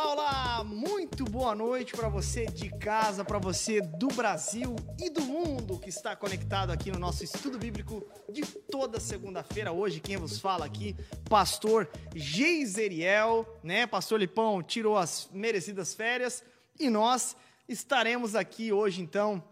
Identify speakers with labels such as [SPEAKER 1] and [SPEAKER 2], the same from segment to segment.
[SPEAKER 1] Olá, olá! Muito boa noite para você de casa, para você do Brasil e do mundo que está conectado aqui no nosso estudo bíblico de toda segunda-feira. Hoje, quem vos fala aqui, pastor Geiseriel, né? Pastor Lipão tirou as merecidas férias e nós estaremos aqui hoje, então,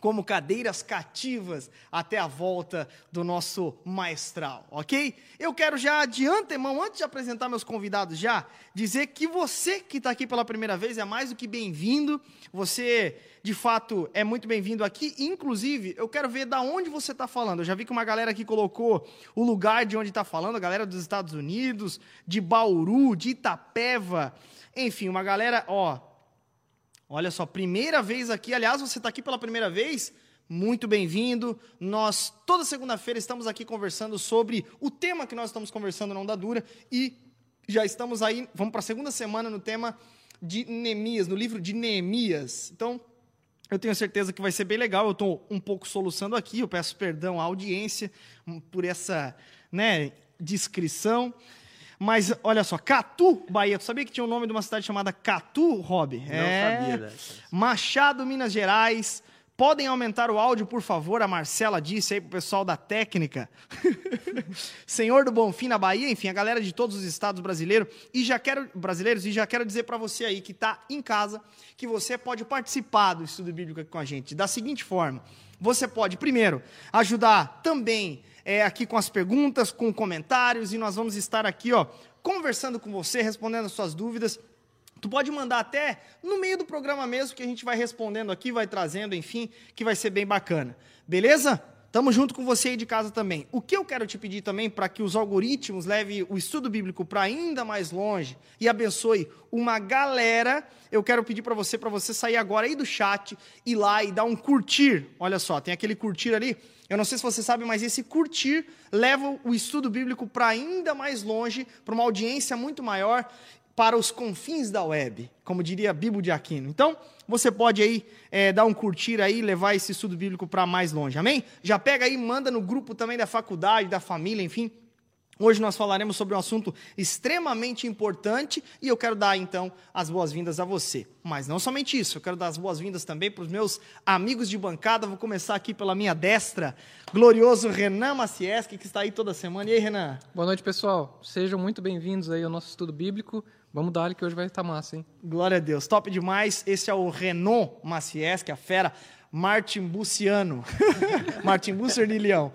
[SPEAKER 1] como cadeiras cativas até a volta do nosso maestral, ok? Eu quero já de antemão, antes de apresentar meus convidados já, dizer que você que está aqui pela primeira vez é mais do que bem-vindo. Você, de fato, é muito bem-vindo aqui. Inclusive, eu quero ver da onde você está falando. Eu já vi que uma galera aqui colocou o lugar de onde está falando, a galera dos Estados Unidos, de Bauru, de Itapeva, enfim, uma galera, ó, Olha só, primeira vez aqui. Aliás, você está aqui pela primeira vez? Muito bem-vindo. Nós, toda segunda-feira, estamos aqui conversando sobre o tema que nós estamos conversando na Onda Dura. E já estamos aí, vamos para a segunda semana no tema de Neemias, no livro de Neemias. Então, eu tenho certeza que vai ser bem legal. Eu estou um pouco soluçando aqui. Eu peço perdão à audiência por essa né, descrição. Mas olha só, Catu, Bahia. Tu sabia que tinha o um nome de uma cidade chamada Catu, Rob?
[SPEAKER 2] Não é... sabia dessa.
[SPEAKER 1] Machado, Minas Gerais. Podem aumentar o áudio, por favor? A Marcela disse aí pro pessoal da técnica. Senhor do Bonfim na Bahia, enfim, a galera de todos os estados brasileiros. E já quero brasileiros e já quero dizer para você aí que está em casa que você pode participar do estudo bíblico aqui com a gente da seguinte forma: você pode primeiro ajudar também é, aqui com as perguntas, com comentários, e nós vamos estar aqui, ó, conversando com você, respondendo as suas dúvidas. Tu pode mandar até no meio do programa mesmo, que a gente vai respondendo aqui, vai trazendo, enfim, que vai ser bem bacana. Beleza? Tamo junto com você aí de casa também. O que eu quero te pedir também para que os algoritmos levem o estudo bíblico para ainda mais longe e abençoe uma galera, eu quero pedir para você, para você sair agora aí do chat, ir lá e dar um curtir. Olha só, tem aquele curtir ali. Eu não sei se você sabe, mas esse curtir leva o estudo bíblico para ainda mais longe, para uma audiência muito maior para os confins da web, como diria Bibo de Aquino. Então, você pode aí é, dar um curtir aí, levar esse estudo bíblico para mais longe, amém? Já pega aí, manda no grupo também da faculdade, da família, enfim. Hoje nós falaremos sobre um assunto extremamente importante e eu quero dar então as boas-vindas a você. Mas não somente isso, eu quero dar as boas-vindas também para os meus amigos de bancada. Vou começar aqui pela minha destra, glorioso Renan Macieski, que está aí toda semana. E aí, Renan?
[SPEAKER 3] Boa noite, pessoal. Sejam muito bem-vindos aí ao nosso estudo bíblico. Vamos dar que hoje vai estar massa, hein?
[SPEAKER 1] Glória a Deus. Top demais. Esse é o Renan Macieski, a fera. Martin Buciano. Martin Busser de Leão.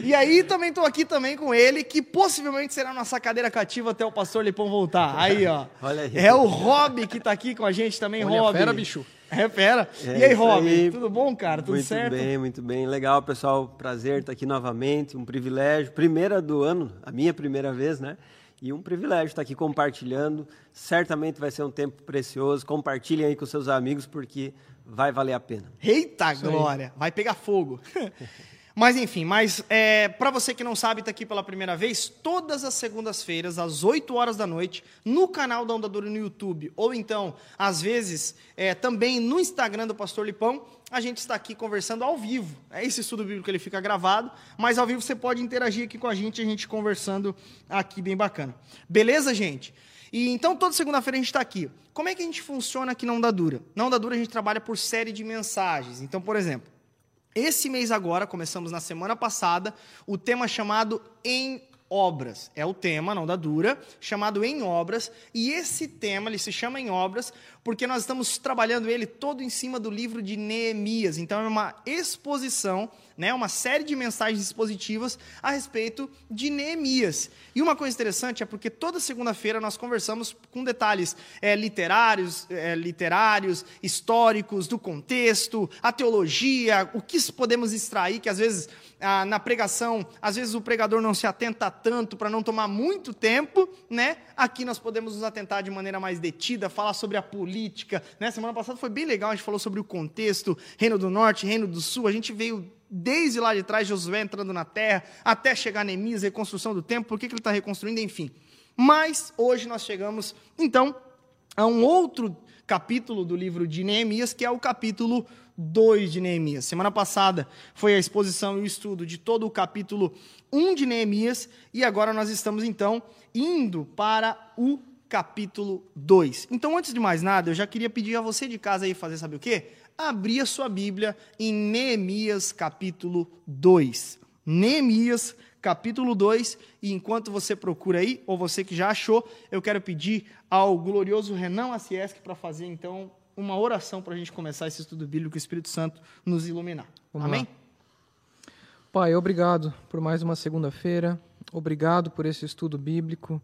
[SPEAKER 1] E aí também estou aqui também com ele, que possivelmente será nossa cadeira cativa até o pastor Lipão voltar. Aí, ó.
[SPEAKER 2] Olha aí.
[SPEAKER 1] É o Rob que está aqui com a gente também,
[SPEAKER 3] Olha
[SPEAKER 1] Rob.
[SPEAKER 3] fera, bicho.
[SPEAKER 1] É fera.
[SPEAKER 2] É
[SPEAKER 1] e aí, Rob?
[SPEAKER 2] aí.
[SPEAKER 1] Tudo bom, cara? Tudo
[SPEAKER 2] muito
[SPEAKER 1] certo?
[SPEAKER 2] bem, muito bem. Legal, pessoal. Prazer estar aqui novamente. Um privilégio. Primeira do ano, a minha primeira vez, né? E um privilégio estar aqui compartilhando. Certamente vai ser um tempo precioso. Compartilhem aí com seus amigos, porque vai valer a pena.
[SPEAKER 1] Eita
[SPEAKER 3] Isso aí.
[SPEAKER 1] glória, vai pegar fogo. mas enfim, mas é, para você que não sabe, está aqui pela primeira vez, todas as segundas-feiras, às 8 horas da noite, no canal da Onda Dura no YouTube, ou então, às vezes, é, também no Instagram do Pastor Lipão, a gente está aqui conversando ao vivo. É esse estudo bíblico ele fica gravado, mas ao vivo você pode interagir aqui com a gente, a gente conversando aqui bem bacana. Beleza, gente? E então toda segunda-feira a gente está aqui. Como é que a gente funciona aqui na Onda Dura? Na Onda Dura a gente trabalha por série de mensagens. Então, por exemplo, esse mês agora, começamos na semana passada, o tema chamado Em Obras. É o tema, não da dura, chamado Em Obras. E esse tema, ele se chama Em Obras, porque nós estamos trabalhando ele todo em cima do livro de Neemias. Então é uma exposição, né, uma série de mensagens expositivas a respeito de Neemias. E uma coisa interessante é porque toda segunda-feira nós conversamos com detalhes é, literários, é, literários, históricos, do contexto, a teologia, o que podemos extrair, que às vezes ah, na pregação, às vezes o pregador não se atenta tanto para não tomar muito tempo, né? Aqui nós podemos nos atentar de maneira mais detida, falar sobre a política, né? Semana passada foi bem legal, a gente falou sobre o contexto, Reino do Norte, Reino do Sul, a gente veio desde lá de trás, Josué entrando na terra, até chegar Neemias, reconstrução do templo, por que, que ele está reconstruindo, enfim. Mas hoje nós chegamos, então, a um outro capítulo do livro de Neemias, que é o capítulo 2 de Neemias. Semana passada foi a exposição e o estudo de todo o capítulo 1 de Neemias, e agora nós estamos, então, indo para o capítulo 2. Então, antes de mais nada, eu já queria pedir a você de casa aí fazer, sabe o quê? Abrir a sua Bíblia em Neemias, capítulo 2. Neemias, capítulo 2. E enquanto você procura aí, ou você que já achou, eu quero pedir ao glorioso Renan Aciesc para fazer, então, uma oração para a gente começar esse estudo bíblico, o Espírito Santo nos iluminar.
[SPEAKER 3] Vamos
[SPEAKER 1] Amém?
[SPEAKER 3] lá. Pai, obrigado por mais uma segunda-feira. Obrigado por esse estudo bíblico,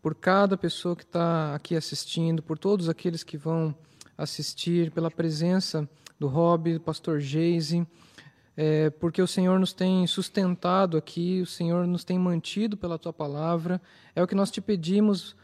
[SPEAKER 3] por cada pessoa que está aqui assistindo, por todos aqueles que vão assistir, pela presença do Rob, do pastor Geise, é, porque o Senhor nos tem sustentado aqui, o Senhor nos tem mantido pela tua palavra. É o que nós te pedimos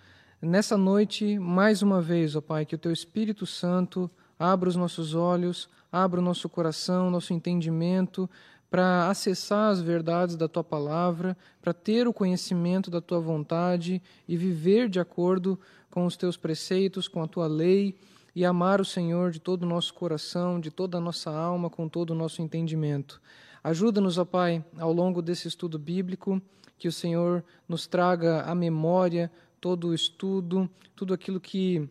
[SPEAKER 3] nessa noite, mais uma vez, ó Pai, que o teu Espírito Santo abra os nossos olhos, abra o nosso coração, nosso entendimento, para acessar as verdades da tua palavra, para ter o conhecimento da tua vontade e viver de acordo com os teus preceitos, com a tua lei e amar o Senhor de todo o nosso coração, de toda a nossa alma, com todo o nosso entendimento. Ajuda-nos, ó Pai, ao longo desse estudo bíblico, que o Senhor nos traga à memória todo o estudo, tudo aquilo que.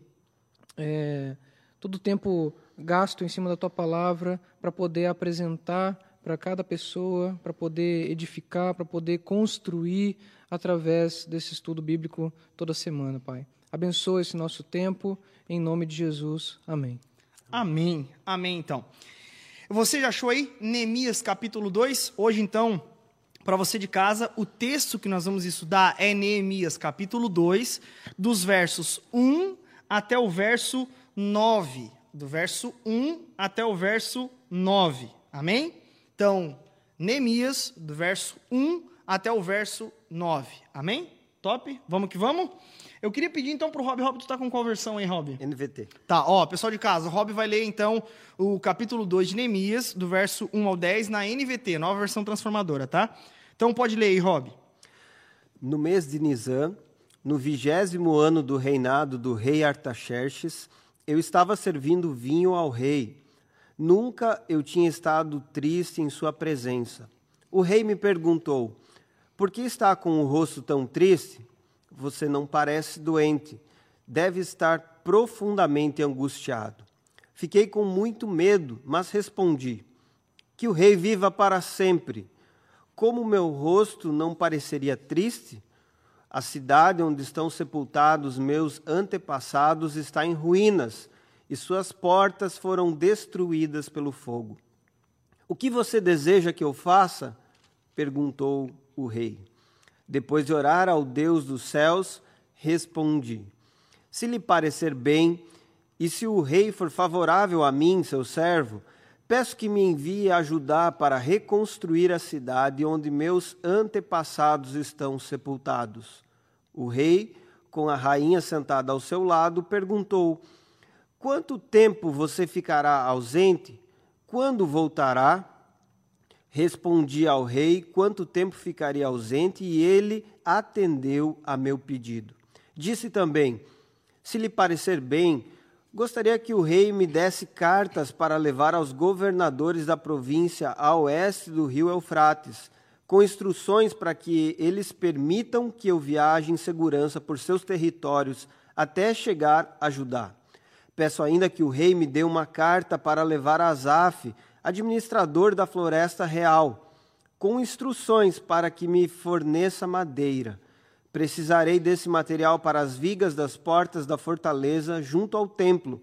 [SPEAKER 3] É, todo o tempo gasto em cima da tua palavra para poder apresentar para cada pessoa, para poder edificar, para poder construir através desse estudo bíblico toda semana, Pai. Abençoa esse nosso tempo, em nome de Jesus. Amém.
[SPEAKER 1] Amém. Amém, então. Você já achou aí Neemias capítulo 2? Hoje, então, para você de casa, o texto que nós vamos estudar é Neemias capítulo 2, dos versos 1 até o verso 9. Do verso 1 até o verso 9. Amém? Então, Neemias, do verso 1 até o verso 9. Amém? Top? Vamos que vamos? Eu queria pedir então para o Rob. Rob, tu tá com qual versão, hein, Rob?
[SPEAKER 2] NVT.
[SPEAKER 1] Tá, ó, pessoal de casa, o Rob vai ler então o capítulo 2 de Neemias, do verso 1 ao 10, na NVT, nova versão transformadora, tá? Então pode ler aí, Rob.
[SPEAKER 2] No mês de Nisan, no vigésimo ano do reinado do rei Artaxerxes, eu estava servindo vinho ao rei Nunca eu tinha estado triste em sua presença. O rei me perguntou: Por que está com o rosto tão triste? Você não parece doente. Deve estar profundamente angustiado. Fiquei com muito medo, mas respondi: Que o rei viva para sempre. Como meu rosto não pareceria triste? A cidade onde estão sepultados meus antepassados está em ruínas e suas portas foram destruídas pelo fogo. O que você deseja que eu faça? perguntou o rei. Depois de orar ao Deus dos céus, respondi: Se lhe parecer bem, e se o rei for favorável a mim, seu servo, peço que me envie ajudar para reconstruir a cidade onde meus antepassados estão sepultados. O rei, com a rainha sentada ao seu lado, perguntou: Quanto tempo você ficará ausente? Quando voltará? Respondi ao rei quanto tempo ficaria ausente, e ele atendeu a meu pedido. Disse também: Se lhe parecer bem, gostaria que o rei me desse cartas para levar aos governadores da província a oeste do rio Eufrates, com instruções para que eles permitam que eu viaje em segurança por seus territórios até chegar a Judá. Peço ainda que o rei me dê uma carta para levar a Azaf, administrador da floresta real, com instruções para que me forneça madeira. Precisarei desse material para as vigas das portas da fortaleza junto ao templo,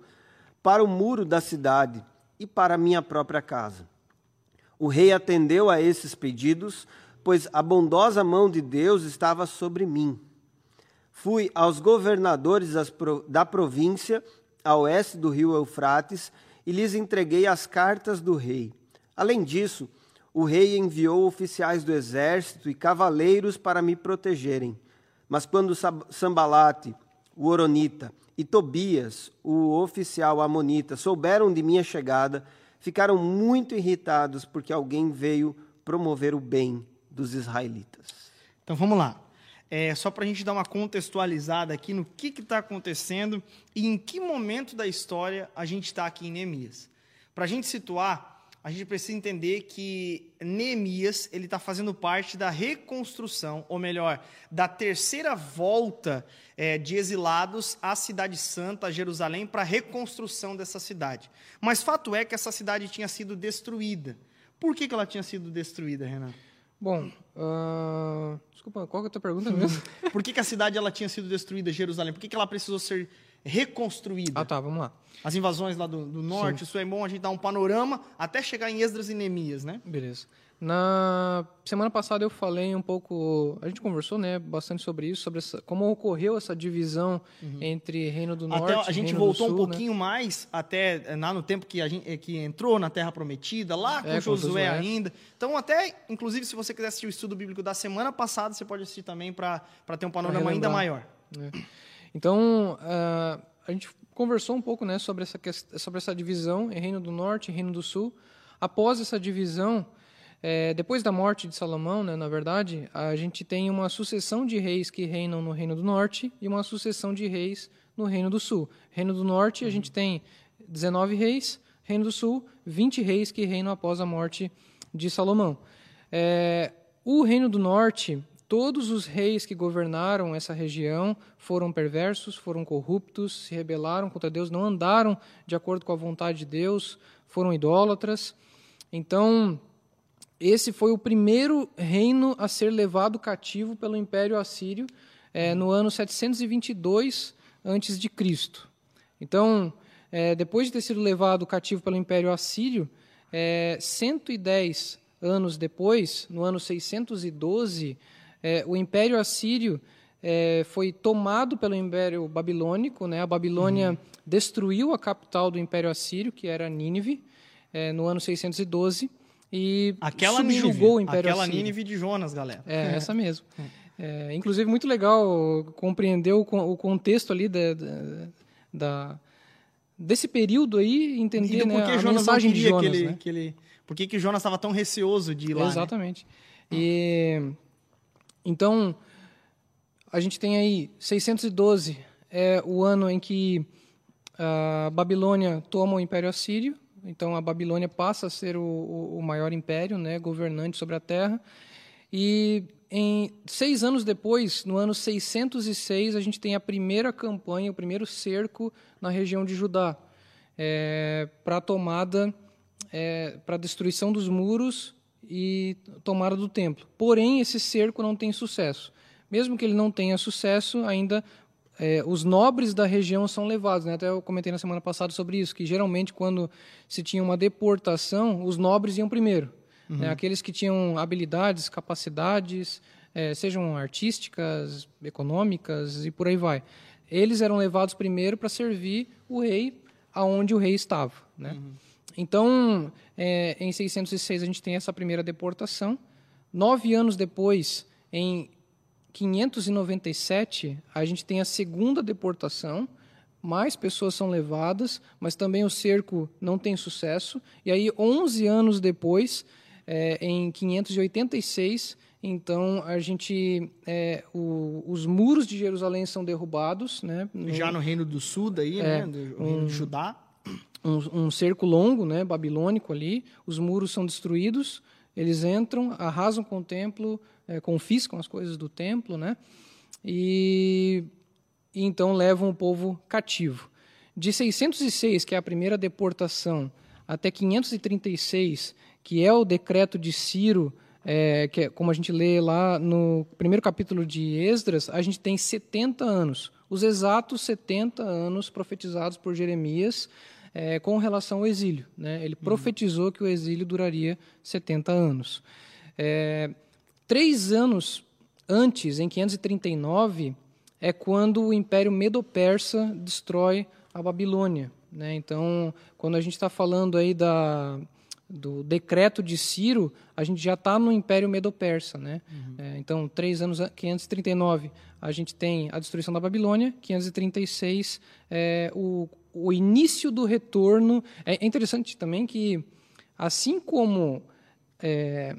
[SPEAKER 2] para o muro da cidade e para minha própria casa. O rei atendeu a esses pedidos, pois a bondosa mão de Deus estava sobre mim. Fui aos governadores da província a oeste do rio Eufrates, e lhes entreguei as cartas do rei. Além disso, o rei enviou oficiais do exército e cavaleiros para me protegerem. Mas quando Sambalate, o Oronita, e Tobias, o oficial amonita, souberam de minha chegada, ficaram muito irritados porque alguém veio promover o bem dos israelitas.
[SPEAKER 1] Então vamos lá é, só para a gente dar uma contextualizada aqui no que está acontecendo e em que momento da história a gente está aqui em Neemias. Para a gente situar, a gente precisa entender que Neemias ele está fazendo parte da reconstrução, ou melhor, da terceira volta é, de exilados à cidade santa, a Jerusalém, para a reconstrução dessa cidade. Mas fato é que essa cidade tinha sido destruída. Por que, que ela tinha sido destruída, Renan?
[SPEAKER 3] Bom, uh... desculpa, qual é a tua pergunta mesmo?
[SPEAKER 1] Por que, que a cidade ela tinha sido destruída, Jerusalém? Por que, que ela precisou ser reconstruída?
[SPEAKER 3] Ah, tá, vamos lá.
[SPEAKER 1] As invasões lá do, do norte, Sim. isso é bom a gente dar um panorama até chegar em Esdras e Neemias, né?
[SPEAKER 3] Beleza. Na semana passada eu falei um pouco, a gente conversou, né, bastante sobre isso, sobre essa, como ocorreu essa divisão uhum. entre Reino do Norte
[SPEAKER 1] até a gente
[SPEAKER 3] Reino
[SPEAKER 1] voltou
[SPEAKER 3] Sul,
[SPEAKER 1] um né? pouquinho né? mais até eh, lá no tempo que a gente que entrou na Terra Prometida, lá com, é, Josué, ainda. Então até, inclusive, se você quiser assistir o estudo bíblico da semana passada, você pode assistir também para ter um panorama ainda maior.
[SPEAKER 3] É. Então, uh, a gente conversou um pouco, né, sobre essa sobre essa divisão Reino do Norte e Reino do Sul. Após essa divisão, é, depois da morte de Salomão, né, na verdade, a gente tem uma sucessão de reis que reinam no Reino do Norte e uma sucessão de reis no Reino do Sul. Reino do Norte, a gente tem 19 reis, Reino do Sul, 20 reis que reinam após a morte de Salomão. É, o Reino do Norte, todos os reis que governaram essa região foram perversos, foram corruptos, se rebelaram contra Deus, não andaram de acordo com a vontade de Deus, foram idólatras. Então, esse foi o primeiro reino a ser levado cativo pelo Império Assírio é, no ano 722 a.C. Então, é, depois de ter sido levado cativo pelo Império Assírio, é, 110 anos depois, no ano 612, é, o Império Assírio foi tomado pelo Império Babilônico. Né? A Babilônia uhum. destruiu a capital do Império Assírio, que era Nínive, no ano 612 e
[SPEAKER 1] aquela subjugou Nínive, o Império Aquela Assírio. Nínive de Jonas, galera.
[SPEAKER 3] É, é. essa mesmo. É, inclusive, muito legal compreender o, o contexto ali da, da, desse período aí, entender né, a Jonas mensagem de Jonas.
[SPEAKER 1] Que ele,
[SPEAKER 3] né?
[SPEAKER 1] que ele, por que, que Jonas estava tão receoso de ir lá?
[SPEAKER 3] Né? Exatamente. Né? E, então, a gente tem aí 612 é o ano em que a Babilônia toma o Império Assírio, então a Babilônia passa a ser o, o maior império, né, governante sobre a Terra. E em seis anos depois, no ano 606, a gente tem a primeira campanha, o primeiro cerco na região de Judá, é, para tomada, é, para a destruição dos muros e tomada do templo. Porém, esse cerco não tem sucesso. Mesmo que ele não tenha sucesso, ainda é, os nobres da região são levados. Né? Até eu comentei na semana passada sobre isso, que geralmente quando se tinha uma deportação, os nobres iam primeiro. Né? Uhum. Né? Aqueles que tinham habilidades, capacidades, é, sejam artísticas, econômicas e por aí vai. Eles eram levados primeiro para servir o rei aonde o rei estava. Né? Uhum. Então, é, em 606 a gente tem essa primeira deportação. Nove anos depois, em 597, a gente tem a segunda deportação, mais pessoas são levadas, mas também o cerco não tem sucesso. E aí, 11 anos depois, é, em 586, então a gente, é, o, os muros de Jerusalém são derrubados, né?
[SPEAKER 1] No, Já no Reino do Sul, daí, é, né? Do de Judá.
[SPEAKER 3] Um, um cerco longo, né? Babilônico ali. Os muros são destruídos. Eles entram, arrasam com o templo, é, confiscam as coisas do templo, né? E, e então levam o povo cativo. De 606, que é a primeira deportação, até 536, que é o decreto de Ciro, é, que é, como a gente lê lá no primeiro capítulo de Esdras, a gente tem 70 anos, os exatos 70 anos profetizados por Jeremias é, com relação ao exílio. Né? Ele uhum. profetizou que o exílio duraria 70 anos. É, Três anos antes, em 539, é quando o Império Medo-Persa destrói a Babilônia. Né? Então, quando a gente está falando aí da, do decreto de Ciro, a gente já está no Império Medo-Persa. Né? Uhum. É, então, três anos, 539, a gente tem a destruição da Babilônia, 536, é, o, o início do retorno. É interessante também que, assim como é,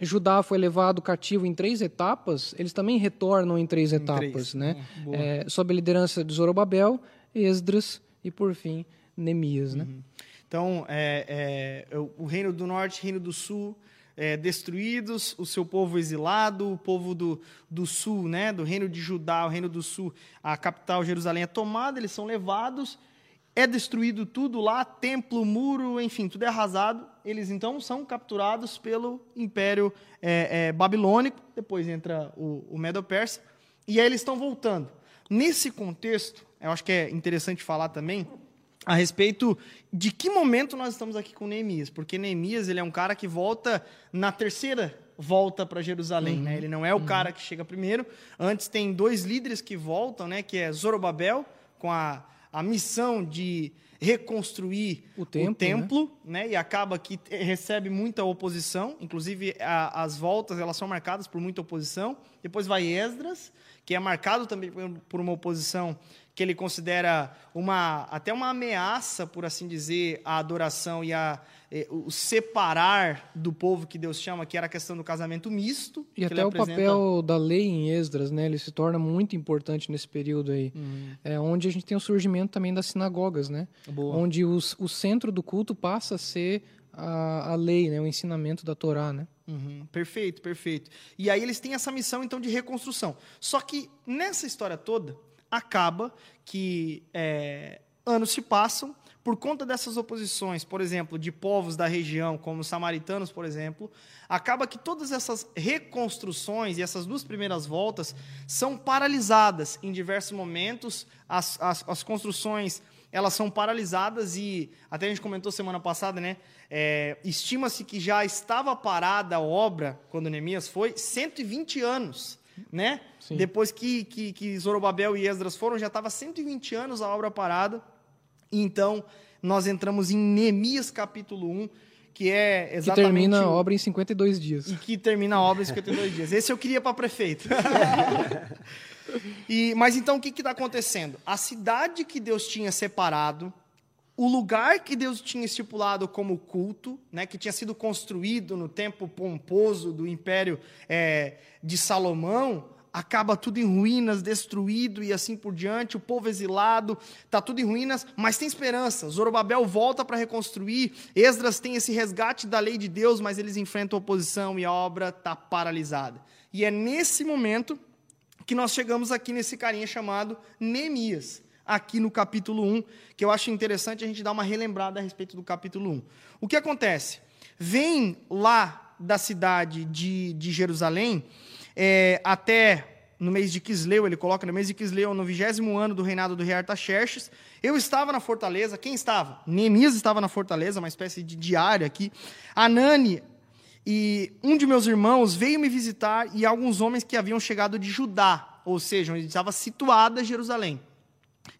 [SPEAKER 3] Judá foi levado cativo em três etapas, eles também retornam em três em etapas, três. né? É, sob a liderança de Zorobabel, Esdras e, por fim, Neemias, né?
[SPEAKER 1] Uhum. Então, é, é, o reino do norte, reino do sul, é, destruídos, o seu povo exilado, o povo do, do sul, né, do reino de Judá, o reino do sul, a capital Jerusalém é tomada, eles são levados, é destruído tudo lá, templo, muro, enfim, tudo é arrasado. Eles então são capturados pelo Império é, é, Babilônico, depois entra o, o Medo-Persa, e aí eles estão voltando. Nesse contexto, eu acho que é interessante falar também a respeito de que momento nós estamos aqui com Neemias, porque Neemias ele é um cara que volta na terceira volta para Jerusalém, né? uhum. né? Ele não é o uhum. cara que chega primeiro. Antes tem dois líderes que voltam, né? Que é Zorobabel com a, a missão de reconstruir o templo, o templo né? né? E acaba que recebe muita oposição, inclusive a, as voltas elas são marcadas por muita oposição. Depois vai Esdras, que é marcado também por uma oposição que ele considera uma até uma ameaça, por assim dizer, à adoração e a eh, o separar do povo que Deus chama, que era a questão do casamento misto.
[SPEAKER 3] E até o papel da lei em Esdras, né? Ele se torna muito importante nesse período aí. Uhum. É onde a gente tem o surgimento também das sinagogas, né? Boa. Onde os, o centro do culto passa a ser a, a lei, né? O ensinamento da Torá, né?
[SPEAKER 1] Uhum, perfeito, perfeito. E aí eles têm essa missão então de reconstrução. Só que nessa história toda acaba que é, anos se passam por conta dessas oposições, por exemplo, de povos da região, como os samaritanos, por exemplo, acaba que todas essas reconstruções e essas duas primeiras voltas são paralisadas em diversos momentos. As, as, as construções elas são paralisadas e até a gente comentou semana passada, né? É, Estima-se que já estava parada a obra quando Neemias foi 120 anos né? Sim. Depois que, que, que Zorobabel e Esdras foram, já estava 120 anos a obra parada. Então, nós entramos em Neemias capítulo 1, que é exatamente...
[SPEAKER 3] Que termina a obra em 52 dias.
[SPEAKER 1] E que termina a obra em 52 dias. Esse eu queria para prefeito. e, mas então, o que está acontecendo? A cidade que Deus tinha separado, o lugar que Deus tinha estipulado como culto, né, que tinha sido construído no tempo pomposo do império é, de Salomão, acaba tudo em ruínas, destruído e assim por diante, o povo exilado, está tudo em ruínas, mas tem esperança. Zorobabel volta para reconstruir, Esdras tem esse resgate da lei de Deus, mas eles enfrentam oposição e a obra está paralisada. E é nesse momento que nós chegamos aqui nesse carinha chamado Neemias aqui no capítulo 1, que eu acho interessante a gente dar uma relembrada a respeito do capítulo 1. O que acontece? Vem lá da cidade de, de Jerusalém é, até no mês de Quisleu, ele coloca no mês de Quisleu, no vigésimo ano do reinado do rei Artaxerxes. Eu estava na fortaleza. Quem estava? Neemias estava na fortaleza, uma espécie de diário aqui. Anani e um de meus irmãos veio me visitar e alguns homens que haviam chegado de Judá, ou seja, onde estava situada Jerusalém.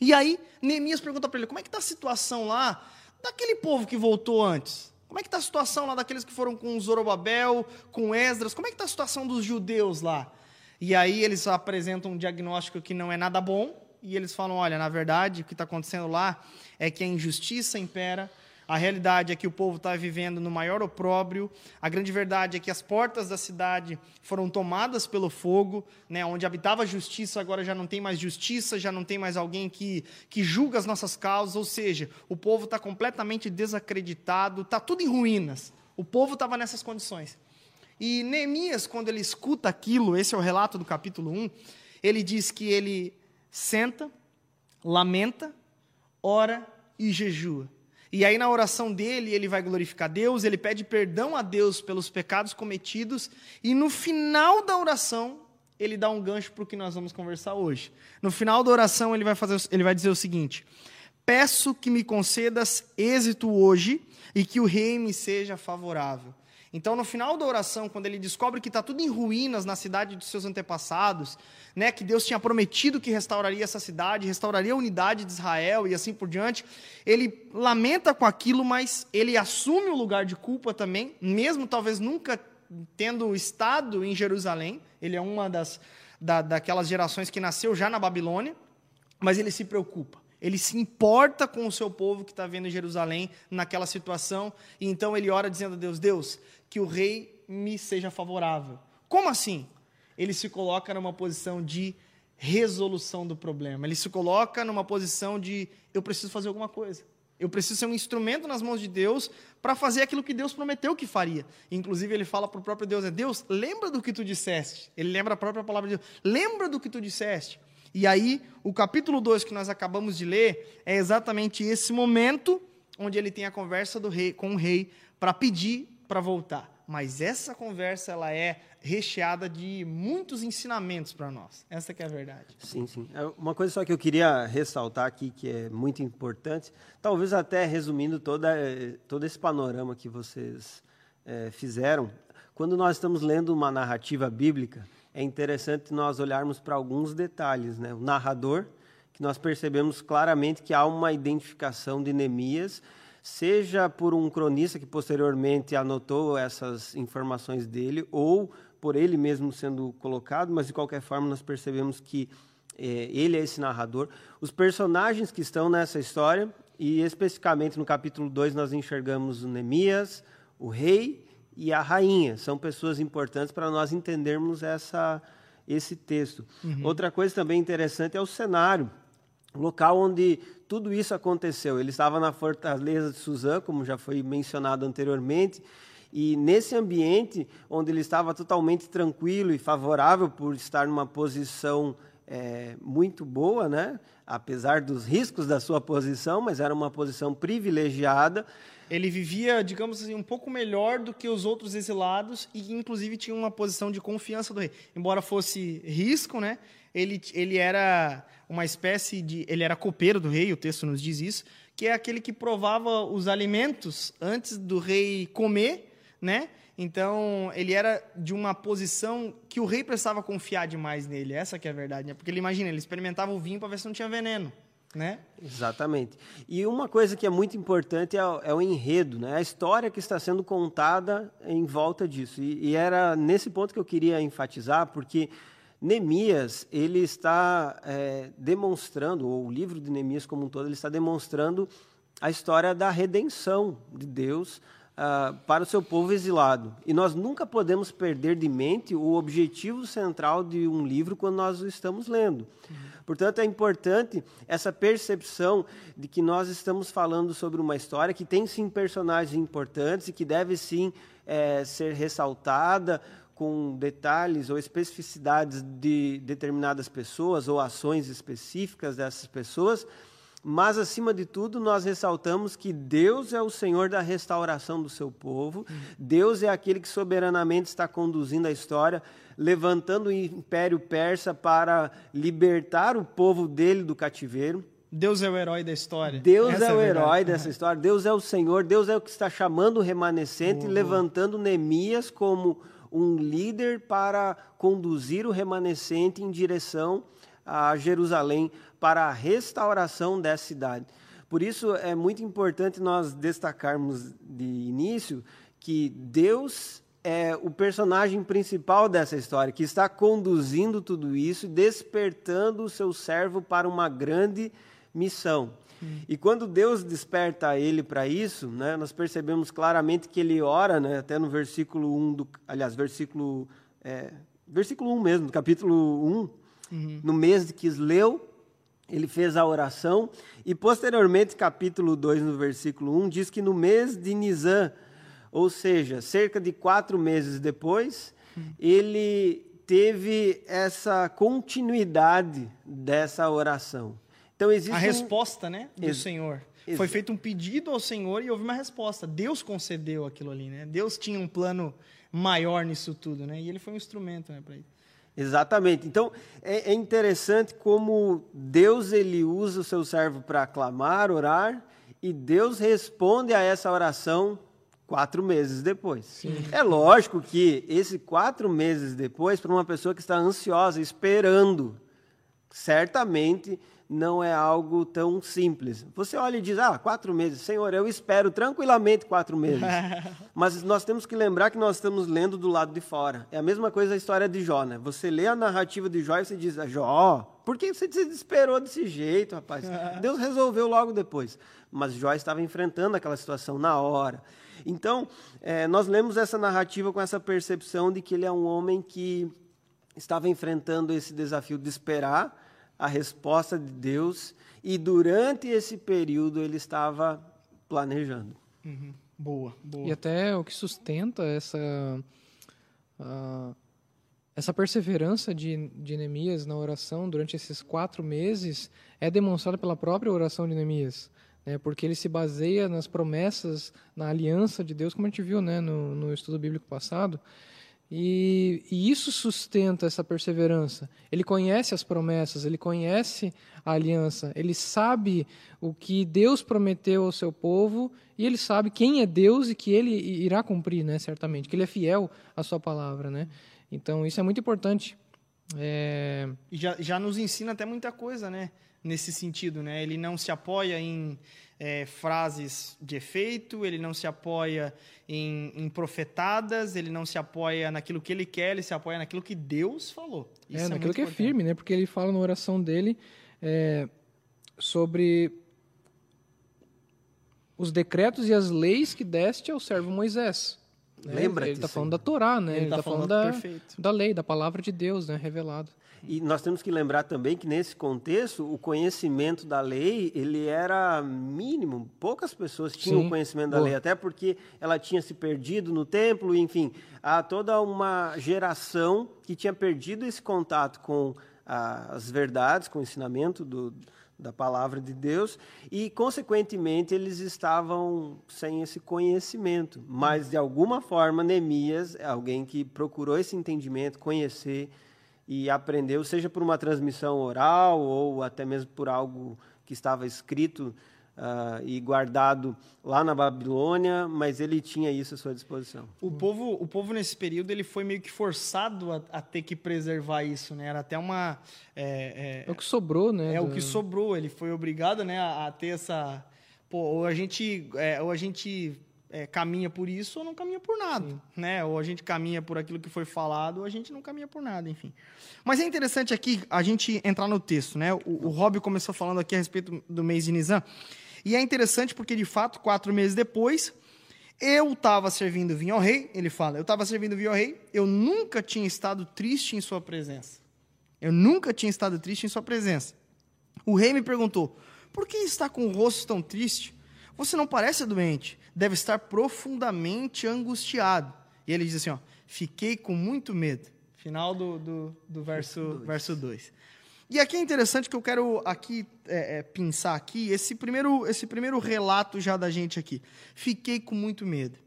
[SPEAKER 1] E aí, Neemias pergunta para ele: como é que está a situação lá daquele povo que voltou antes? Como é que está a situação lá daqueles que foram com Zorobabel, com Esdras? Como é que está a situação dos judeus lá? E aí eles apresentam um diagnóstico que não é nada bom, e eles falam: olha, na verdade, o que está acontecendo lá é que a injustiça impera, a realidade é que o povo está vivendo no maior opróbrio. A grande verdade é que as portas da cidade foram tomadas pelo fogo, né? onde habitava a justiça, agora já não tem mais justiça, já não tem mais alguém que, que julga as nossas causas. Ou seja, o povo está completamente desacreditado, está tudo em ruínas. O povo estava nessas condições. E Neemias, quando ele escuta aquilo, esse é o relato do capítulo 1, ele diz que ele senta, lamenta, ora e jejua. E aí, na oração dele, ele vai glorificar Deus, ele pede perdão a Deus pelos pecados cometidos, e no final da oração, ele dá um gancho para o que nós vamos conversar hoje. No final da oração, ele vai, fazer, ele vai dizer o seguinte: Peço que me concedas êxito hoje e que o rei me seja favorável. Então, no final da oração, quando ele descobre que está tudo em ruínas na cidade dos seus antepassados, né, que Deus tinha prometido que restauraria essa cidade, restauraria a unidade de Israel e assim por diante, ele lamenta com aquilo, mas ele assume o lugar de culpa também, mesmo talvez nunca tendo estado em Jerusalém. Ele é uma das da, daquelas gerações que nasceu já na Babilônia, mas ele se preocupa. Ele se importa com o seu povo que está vendo Jerusalém naquela situação, e então ele ora dizendo a Deus: Deus, que o rei me seja favorável. Como assim? Ele se coloca numa posição de resolução do problema. Ele se coloca numa posição de eu preciso fazer alguma coisa. Eu preciso ser um instrumento nas mãos de Deus para fazer aquilo que Deus prometeu que faria. Inclusive, ele fala para o próprio Deus: é Deus, lembra do que tu disseste. Ele lembra a própria palavra de Deus: lembra do que tu disseste. E aí, o capítulo 2 que nós acabamos de ler é exatamente esse momento onde ele tem a conversa do rei com o rei para pedir para voltar. Mas essa conversa ela é recheada de muitos ensinamentos para nós. Essa que é a verdade.
[SPEAKER 2] Sim, sim. É, uma coisa só que eu queria ressaltar aqui que é muito importante, talvez até resumindo toda, todo esse panorama que vocês é, fizeram, quando nós estamos lendo uma narrativa bíblica, é interessante nós olharmos para alguns detalhes, né? O narrador, que nós percebemos claramente que há uma identificação de Neemias seja por um cronista que posteriormente anotou essas informações dele, ou por ele mesmo sendo colocado, mas de qualquer forma nós percebemos que é, ele é esse narrador. Os personagens que estão nessa história, e especificamente no capítulo 2 nós enxergamos o Neemias, o rei e a rainha. São pessoas importantes para nós entendermos essa, esse texto. Uhum. Outra coisa também interessante é o cenário local onde tudo isso aconteceu. Ele estava na fortaleza de Suzã, como já foi mencionado anteriormente, e nesse ambiente onde ele estava totalmente tranquilo e favorável por estar numa posição é, muito boa, né? apesar dos riscos da sua posição, mas era uma posição privilegiada.
[SPEAKER 1] Ele vivia, digamos assim, um pouco melhor do que os outros exilados e, inclusive, tinha uma posição de confiança do rei. Embora fosse risco, né? Ele, ele era uma espécie de. Ele era copeiro do rei, o texto nos diz isso, que é aquele que provava os alimentos antes do rei comer, né? Então, ele era de uma posição que o rei precisava confiar demais nele. Essa que é a verdade, né? Porque ele imagina, ele experimentava o vinho para ver se não tinha veneno, né?
[SPEAKER 2] Exatamente. E uma coisa que é muito importante é o, é o enredo, né? A história que está sendo contada em volta disso. E, e era nesse ponto que eu queria enfatizar, porque Neemias, ele está é, demonstrando, ou o livro de Neemias como um todo, ele está demonstrando a história da redenção de Deus uh, para o seu povo exilado. E nós nunca podemos perder de mente o objetivo central de um livro quando nós o estamos lendo. Portanto, é importante essa percepção de que nós estamos falando sobre uma história que tem sim personagens importantes e que deve sim é, ser ressaltada com detalhes ou especificidades de determinadas pessoas ou ações específicas dessas pessoas, mas acima de tudo nós ressaltamos que Deus é o Senhor da restauração do seu povo, Deus é aquele que soberanamente está conduzindo a história, levantando o império persa para libertar o povo dele do cativeiro.
[SPEAKER 1] Deus é o herói da história.
[SPEAKER 2] Deus Essa é, é o herói dessa história. Deus é o Senhor. Deus é o que está chamando o remanescente, uhum. levantando Neemias como um líder para conduzir o remanescente em direção a Jerusalém para a restauração dessa cidade. Por isso é muito importante nós destacarmos de início que Deus é o personagem principal dessa história, que está conduzindo tudo isso, despertando o seu servo para uma grande missão. E quando Deus desperta ele para isso, né, nós percebemos claramente que ele ora, né, até no versículo 1, do, aliás, versículo, é, versículo 1 mesmo, capítulo 1, uhum. no mês de Quisleu, ele fez a oração, e posteriormente, capítulo 2, no versículo 1, diz que no mês de Nisan, ou seja, cerca de quatro meses depois, uhum. ele teve essa continuidade dessa oração.
[SPEAKER 1] Então existe a um... resposta, né, do Ex Senhor. Ex Foi feito um pedido ao Senhor e houve uma resposta. Deus concedeu aquilo ali, né? Deus tinha um plano maior nisso tudo, né? E ele foi um instrumento, né, para isso.
[SPEAKER 2] Exatamente. Então é, é, interessante como Deus ele usa o seu servo para clamar, orar, e Deus responde a essa oração quatro meses depois. Sim. É lógico que esse quatro meses depois, para uma pessoa que está ansiosa, esperando, certamente não é algo tão simples. Você olha e diz, ah, quatro meses, Senhor, eu espero tranquilamente quatro meses. Mas nós temos que lembrar que nós estamos lendo do lado de fora. É a mesma coisa a história de Jó, né? Você lê a narrativa de Jó e você diz, ah, Jó, por que você se desesperou desse jeito, rapaz? Deus resolveu logo depois. Mas Jó estava enfrentando aquela situação na hora. Então, é, nós lemos essa narrativa com essa percepção de que ele é um homem que estava enfrentando esse desafio de esperar, a resposta de Deus e durante esse período ele estava planejando.
[SPEAKER 1] Uhum. Boa, boa.
[SPEAKER 3] E até o que sustenta essa uh, essa perseverança de, de Neemias na oração durante esses quatro meses é demonstrada pela própria oração de Neemias, né? porque ele se baseia nas promessas, na aliança de Deus, como a gente viu né? no, no estudo bíblico passado. E, e, isso sustenta essa perseverança. Ele conhece as promessas, ele conhece a aliança, ele sabe o que Deus prometeu ao seu povo e ele sabe quem é Deus e que ele irá cumprir, né, certamente, que ele é fiel à sua palavra, né? Então isso é muito importante. É...
[SPEAKER 1] E já, já nos ensina até muita coisa, né? Nesse sentido, né? Ele não se apoia em é, frases de efeito, ele não se apoia em, em, profetadas, ele não se apoia naquilo que ele quer, ele se apoia naquilo que Deus falou.
[SPEAKER 3] Isso é, é naquilo que importante. é firme, né? Porque ele fala na oração dele é, sobre os decretos e as leis que deste ao servo Moisés. Né?
[SPEAKER 2] Lembra?
[SPEAKER 3] Ele está falando da Torá, né?
[SPEAKER 1] Ele está
[SPEAKER 3] tá
[SPEAKER 1] falando,
[SPEAKER 3] falando da, da lei, da palavra de Deus, né? Revelado.
[SPEAKER 2] E nós temos que lembrar também que nesse contexto o conhecimento da lei ele era mínimo. Poucas pessoas tinham Sim, conhecimento da boa. lei, até porque ela tinha se perdido no templo, enfim, há toda uma geração que tinha perdido esse contato com ah, as verdades, com o ensinamento do, da palavra de Deus e, consequentemente, eles estavam sem esse conhecimento. Mas, de alguma forma, Neemias é alguém que procurou esse entendimento, conhecer e aprendeu, seja por uma transmissão oral ou até mesmo por algo que estava escrito uh, e guardado lá na Babilônia, mas ele tinha isso à sua disposição.
[SPEAKER 1] O povo, o povo nesse período ele foi meio que forçado a, a ter que preservar isso, né? Era até uma
[SPEAKER 3] é, é, é o que sobrou, né?
[SPEAKER 1] É do... o que sobrou. Ele foi obrigado, né, a, a ter essa Pô, ou a gente, é, ou a gente é, caminha por isso ou não caminha por nada, Sim. né? Ou a gente caminha por aquilo que foi falado ou a gente não caminha por nada, enfim. Mas é interessante aqui a gente entrar no texto, né? O, o Rob começou falando aqui a respeito do mês de Nizam e é interessante porque, de fato, quatro meses depois, eu estava servindo vinho ao rei, ele fala, eu estava servindo vinho ao rei, eu nunca tinha estado triste em sua presença. Eu nunca tinha estado triste em sua presença. O rei me perguntou, por que está com o rosto tão triste? Você não parece doente, deve estar profundamente angustiado. E ele diz assim: ó, fiquei com muito medo. Final do, do, do verso 2. Verso dois. E aqui é interessante que eu quero aqui é, é, pensar aqui esse primeiro, esse primeiro relato já da gente aqui. Fiquei com muito medo.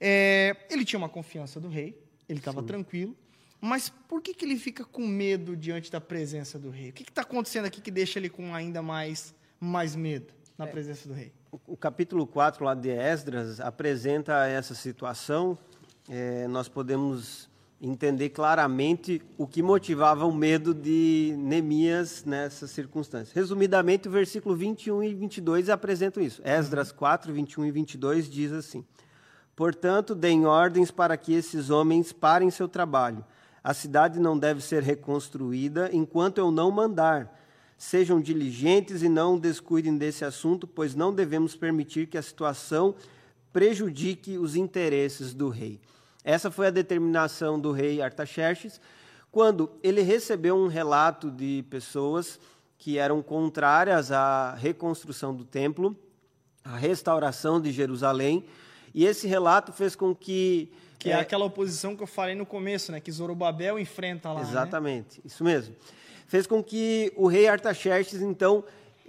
[SPEAKER 1] É, ele tinha uma confiança do rei, ele estava tranquilo, mas por que, que ele fica com medo diante da presença do rei? O que está acontecendo aqui que deixa ele com ainda mais, mais medo na é. presença do rei?
[SPEAKER 2] O, capítulo 4 lá de Esdras apresenta essa situação. É, nós podemos entender claramente o que motivava o medo de Neemias nessas circunstâncias. Resumidamente, o versículo 21 e 22 apresentam isso. Esdras 4, 21 e 22 diz assim: Portanto, deem ordens para que esses homens parem seu trabalho. A cidade não deve ser reconstruída enquanto eu não mandar Sejam diligentes e não descuidem desse assunto, pois não devemos permitir que a situação prejudique os interesses do rei. Essa foi a determinação do rei Artaxerxes, quando ele recebeu um relato de pessoas que eram contrárias à reconstrução do templo, à restauração de Jerusalém, e esse relato fez com que
[SPEAKER 1] que é, é aquela oposição que eu falei no começo, né, que Zorobabel enfrenta lá.
[SPEAKER 2] Né? Exatamente, né? isso mesmo fez com que o rei Artaxerxes, então,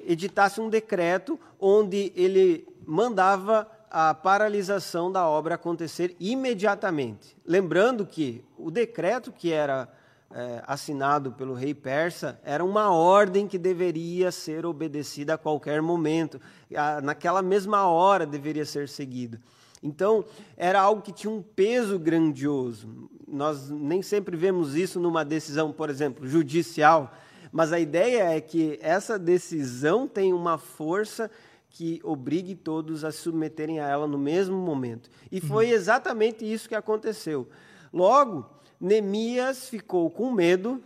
[SPEAKER 2] editasse um decreto onde ele mandava a paralisação da obra acontecer imediatamente. Lembrando que o decreto que era é, assinado pelo rei persa era uma ordem que deveria ser obedecida a qualquer momento, naquela mesma hora deveria ser seguida. Então, era algo que tinha um peso grandioso. Nós nem sempre vemos isso numa decisão, por exemplo, judicial, mas a ideia é que essa decisão tem uma força que obrigue todos a se submeterem a ela no mesmo momento. E uhum. foi exatamente isso que aconteceu. Logo, Neemias ficou com medo,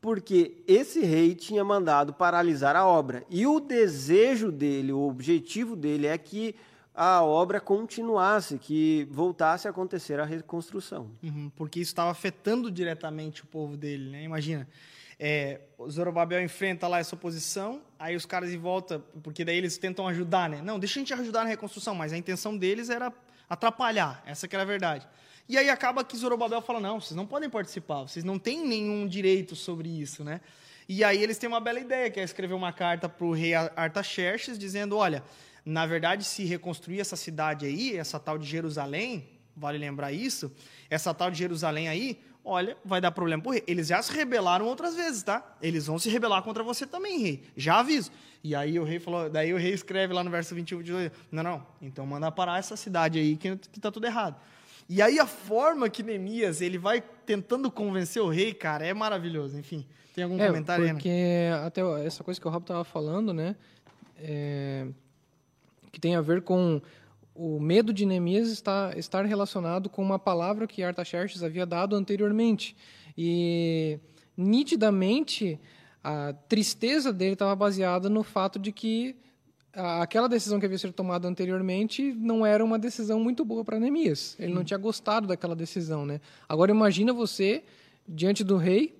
[SPEAKER 2] porque esse rei tinha mandado paralisar a obra. E o desejo dele, o objetivo dele é que a obra continuasse, que voltasse a acontecer a reconstrução.
[SPEAKER 1] Uhum, porque isso estava afetando diretamente o povo dele, né? Imagina. é, Zorobabel enfrenta lá essa oposição, aí os caras em volta, porque daí eles tentam ajudar, né? Não, deixa a gente ajudar na reconstrução, mas a intenção deles era atrapalhar, essa que era a verdade. E aí acaba que Zorobabel fala, não, vocês não podem participar, vocês não têm nenhum direito sobre isso, né? E aí eles têm uma bela ideia, que é escrever uma carta para o rei Artaxerxes, dizendo, olha, na verdade, se reconstruir essa cidade aí, essa tal de Jerusalém, vale lembrar isso, essa tal de Jerusalém aí, olha, vai dar problema pro rei. Eles já se rebelaram outras vezes, tá? Eles vão se rebelar contra você também, rei. Já aviso. E aí o rei falou, daí o rei escreve lá no verso 21, 22, não, não, então manda parar essa cidade aí que, que tá tudo errado. E aí a forma que Neemias, ele vai tentando convencer o rei, cara, é maravilhoso. Enfim, tem algum
[SPEAKER 3] é,
[SPEAKER 1] comentário
[SPEAKER 3] porque
[SPEAKER 1] aí?
[SPEAKER 3] Porque até essa coisa que o Rob tava falando, né, é, que tem a ver com o medo de Neemias está, estar relacionado com uma palavra que Artaxerxes havia dado anteriormente. E, nitidamente, a tristeza dele estava baseada no fato de que aquela decisão que havia sido tomada anteriormente não era uma decisão muito boa para Neemias. Ele não tinha gostado daquela decisão. Né? Agora, imagina você, diante do rei,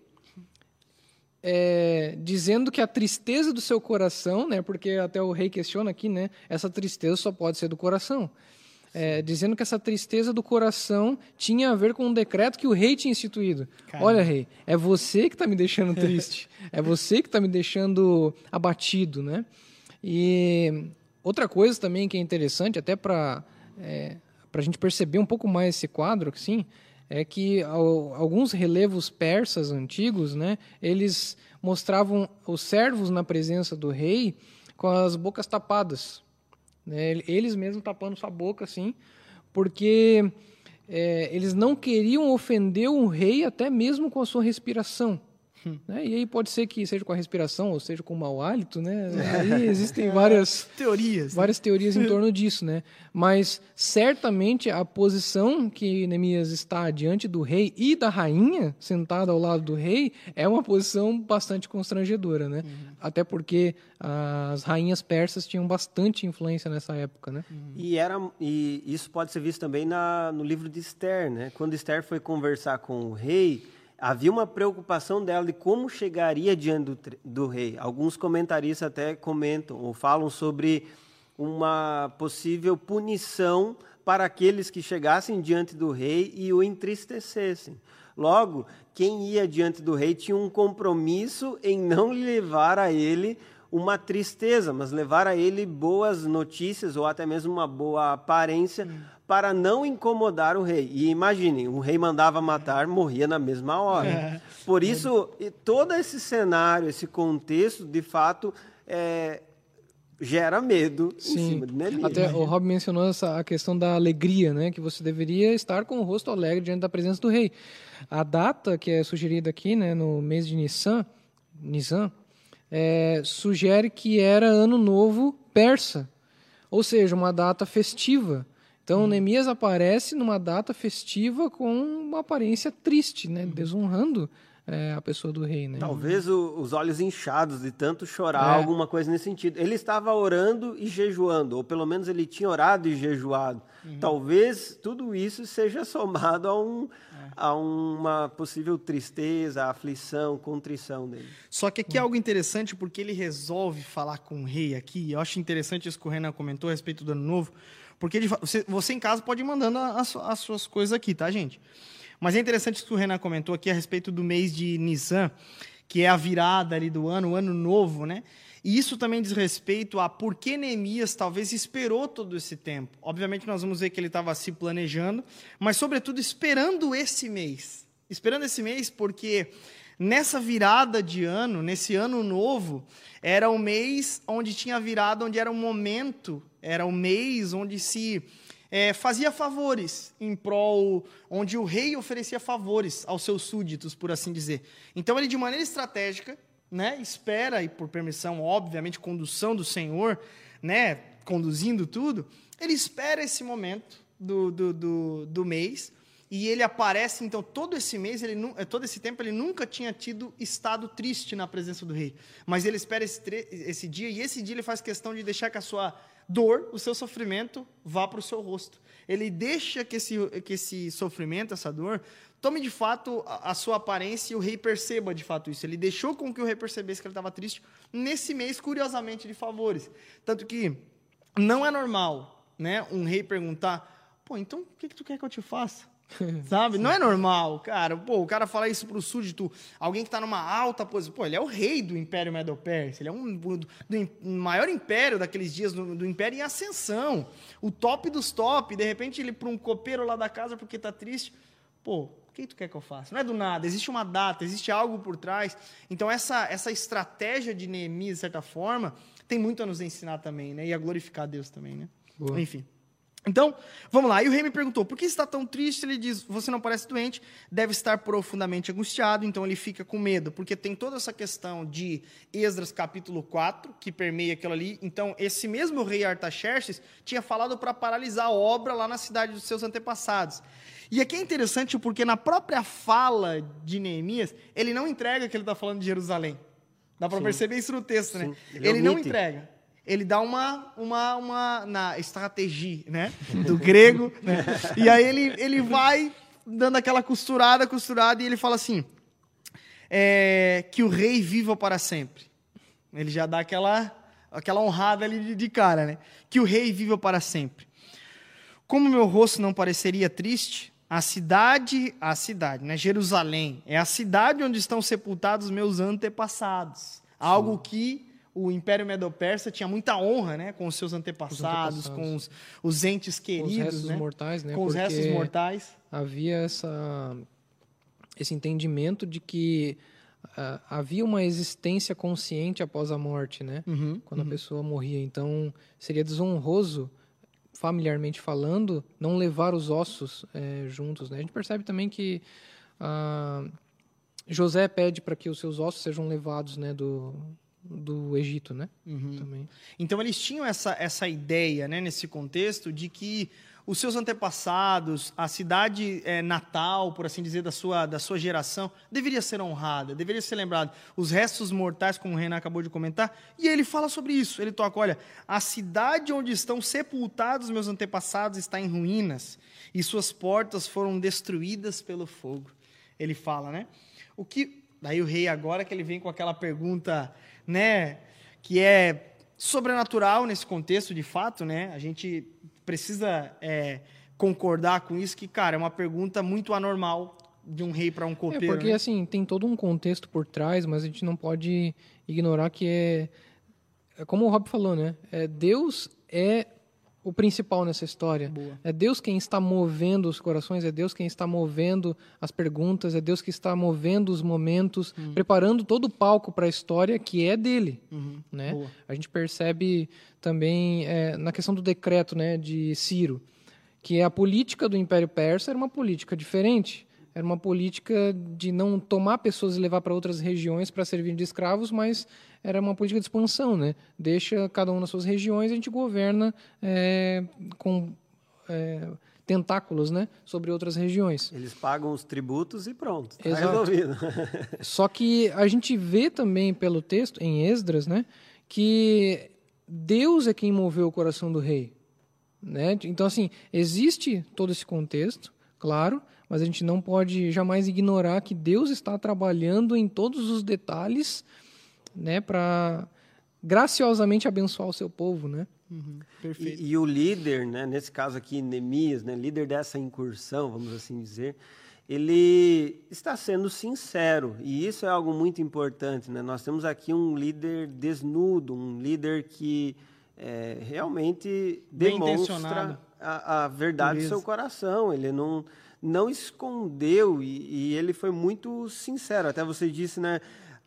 [SPEAKER 3] é, dizendo que a tristeza do seu coração, né, porque até o rei questiona aqui, né, essa tristeza só pode ser do coração. É, dizendo que essa tristeza do coração tinha a ver com um decreto que o rei tinha instituído. Caramba. Olha, rei, é você que está me deixando triste, é você que está me deixando abatido, né? E outra coisa também que é interessante, até para é, a gente perceber um pouco mais esse quadro, assim, é que alguns relevos persas antigos, né, eles mostravam os servos na presença do rei com as bocas tapadas, né, eles mesmos tapando sua boca assim, porque é, eles não queriam ofender o rei até mesmo com a sua respiração. Né? E aí pode ser que seja com a respiração ou seja com o mau hálito, né? Aí existem várias
[SPEAKER 1] teorias,
[SPEAKER 3] né? várias teorias em torno disso, né? Mas certamente a posição que Neemias está diante do rei e da rainha, sentada ao lado do rei, é uma posição bastante constrangedora, né? Uhum. Até porque as rainhas persas tinham bastante influência nessa época, né?
[SPEAKER 2] Uhum. E era e isso pode ser visto também na, no livro de Esther, né? Quando Esther foi conversar com o rei, havia uma preocupação dela de como chegaria diante do, do, rei. Alguns comentaristas até comentam ou falam sobre uma possível punição para aqueles que chegassem diante do rei e o entristecessem. Logo, quem ia diante do rei tinha um compromisso em não levar a ele uma tristeza, mas levar a ele boas notícias ou até mesmo uma boa aparência para não incomodar o rei. E imaginem, o rei mandava matar, morria na mesma hora. É. Por isso, todo esse cenário, esse contexto, de fato, é, gera medo
[SPEAKER 3] Sim. em cima de Neemias. Até o Rob mencionou essa, a questão da alegria, né? que você deveria estar com o rosto alegre diante da presença do rei. A data que é sugerida aqui, né, no mês de Nissan, Nisan, é, sugere que era ano novo persa, ou seja, uma data festiva. Então, hum. Neemias aparece numa data festiva com uma aparência triste, né? Hum. desonrando é, a pessoa do rei. Né?
[SPEAKER 2] Talvez o, os olhos inchados de tanto chorar, é. alguma coisa nesse sentido. Ele estava orando e jejuando, ou pelo menos ele tinha orado e jejuado. Uhum. Talvez tudo isso seja somado a, um, é. a uma possível tristeza, aflição, contrição dele.
[SPEAKER 1] Só que aqui é algo interessante porque ele resolve falar com o rei aqui. Eu acho interessante isso que o Renan comentou a respeito do ano novo porque você, você em casa pode ir mandando as, as suas coisas aqui, tá, gente? Mas é interessante isso que o Renan comentou aqui a respeito do mês de Nissan, que é a virada ali do ano, o ano novo, né? E isso também diz respeito a por que Neemias talvez esperou todo esse tempo. Obviamente, nós vamos ver que ele estava se planejando, mas, sobretudo, esperando esse mês. Esperando esse mês porque nessa virada de ano, nesse ano novo, era o mês onde tinha virado, onde era um momento era o mês onde se é, fazia favores em prol, onde o rei oferecia favores aos seus súditos, por assim dizer. Então ele, de maneira estratégica, né, espera, e por permissão, obviamente, condução do Senhor, né, conduzindo tudo, ele espera esse momento do, do, do, do mês, e ele aparece, então, todo esse mês, ele, todo esse tempo, ele nunca tinha tido estado triste na presença do rei. Mas ele espera esse, esse dia, e esse dia ele faz questão de deixar que a sua dor, o seu sofrimento vá para o seu rosto. Ele deixa que esse, que esse sofrimento, essa dor, tome de fato a, a, sua aparência e o rei perceba de fato isso. Ele deixou com que o rei percebesse que ele estava triste nesse mês, curiosamente, de favores. Tanto que não é normal né, um rei perguntar: pô, então o que, que tu quer que eu te faça? Sabe? Não é normal, cara. Pô, o cara falar isso pro súdito, alguém que tá numa alta posição. Pô, ele é o rei do Império Medo-Persa. Ele é um do, do, maior império daqueles dias, do, do, Império em ascensão. O top dos top. De repente, ele para um copeiro lá da casa porque tá triste. Pô, o que tu quer que eu faça? Não é do nada. Existe uma data, existe algo por trás. Então, essa, essa estratégia de Neemias, de certa forma, tem muito a nos ensinar também, né? E a glorificar Deus também, né? Boa. Enfim. Então, vamos lá. E o rei me perguntou, por que está tão triste? Ele diz, você não parece doente, deve estar profundamente angustiado, então ele fica com medo, porque tem toda essa questão de Esdras capítulo 4, que permeia aquilo ali. Então, esse mesmo rei Artaxerxes tinha falado para paralisar a obra lá na cidade dos seus antepassados. E aqui é interessante porque na própria fala de Neemias, ele não entrega que ele está falando de Jerusalém. Dá para perceber isso no texto, né? Ele, ele não entrega ele dá uma, uma, uma na estratégia, né? Do grego, né? E aí ele, ele vai dando aquela costurada, costurada, e ele fala assim: é, que o rei viva para sempre. Ele já dá aquela, aquela honrada ali de, de cara, né? Que o rei viva para sempre. Como meu rosto não pareceria triste, a cidade, a cidade, né? Jerusalém, é a cidade onde estão sepultados meus antepassados. Algo que o Império Medo-Persa tinha muita honra, né, com os seus antepassados, os antepassados. com os, os, entes queridos, com os restos
[SPEAKER 3] né? mortais, né?
[SPEAKER 1] Com os restos mortais.
[SPEAKER 3] Havia essa esse entendimento de que uh, havia uma existência consciente após a morte, né? Uhum, Quando uhum. a pessoa morria, então seria desonroso familiarmente falando, não levar os ossos é, juntos. Né? A gente percebe também que uh, José pede para que os seus ossos sejam levados né, do, do Egito, né?
[SPEAKER 1] Uhum. Também. Então eles tinham essa, essa ideia, né, nesse contexto, de que os seus antepassados, a cidade é, natal, por assim dizer, da sua, da sua geração, deveria ser honrada, deveria ser lembrado. Os restos mortais, como o Renan acabou de comentar, e ele fala sobre isso. Ele toca: olha, a cidade onde estão sepultados meus antepassados está em ruínas, e suas portas foram destruídas pelo fogo. Ele fala, né? O que. Daí o rei, agora que ele vem com aquela pergunta né, que é sobrenatural nesse contexto, de fato, né? A gente precisa é, concordar com isso, que, cara, é uma pergunta muito anormal de um rei para um copeiro.
[SPEAKER 3] É porque,
[SPEAKER 1] né?
[SPEAKER 3] assim, tem todo um contexto por trás, mas a gente não pode ignorar que é, é como o Rob falou, né? É, Deus é o principal nessa história. Boa. É Deus quem está movendo os corações, é Deus quem está movendo as perguntas, é Deus que está movendo os momentos, uhum. preparando todo o palco para a história que é dele. Uhum. Né? A gente percebe também é, na questão do decreto né, de Ciro, que a política do Império Persa era uma política diferente. Era uma política de não tomar pessoas e levar para outras regiões para servir de escravos, mas era uma política de expansão, né? Deixa cada um nas suas regiões, a gente governa é, com é, tentáculos, né? Sobre outras regiões.
[SPEAKER 2] Eles pagam os tributos e pronto, tá resolvido.
[SPEAKER 3] Só que a gente vê também pelo texto, em Esdras, né? Que Deus é quem moveu o coração do rei. Né? Então, assim, existe todo esse contexto, claro, mas a gente não pode jamais ignorar que Deus está trabalhando em todos os detalhes, né, para graciosamente abençoar o seu povo, né?
[SPEAKER 2] Uhum, perfeito. E, e, o líder, né, nesse caso aqui, Neemias, né, líder dessa incursão, vamos assim dizer, ele está sendo sincero e isso é algo muito importante, né? Nós temos aqui um líder desnudo, um líder que é, realmente demonstra a, a verdade do seu coração. Ele não não escondeu e, e, ele foi muito sincero. Até você disse, né,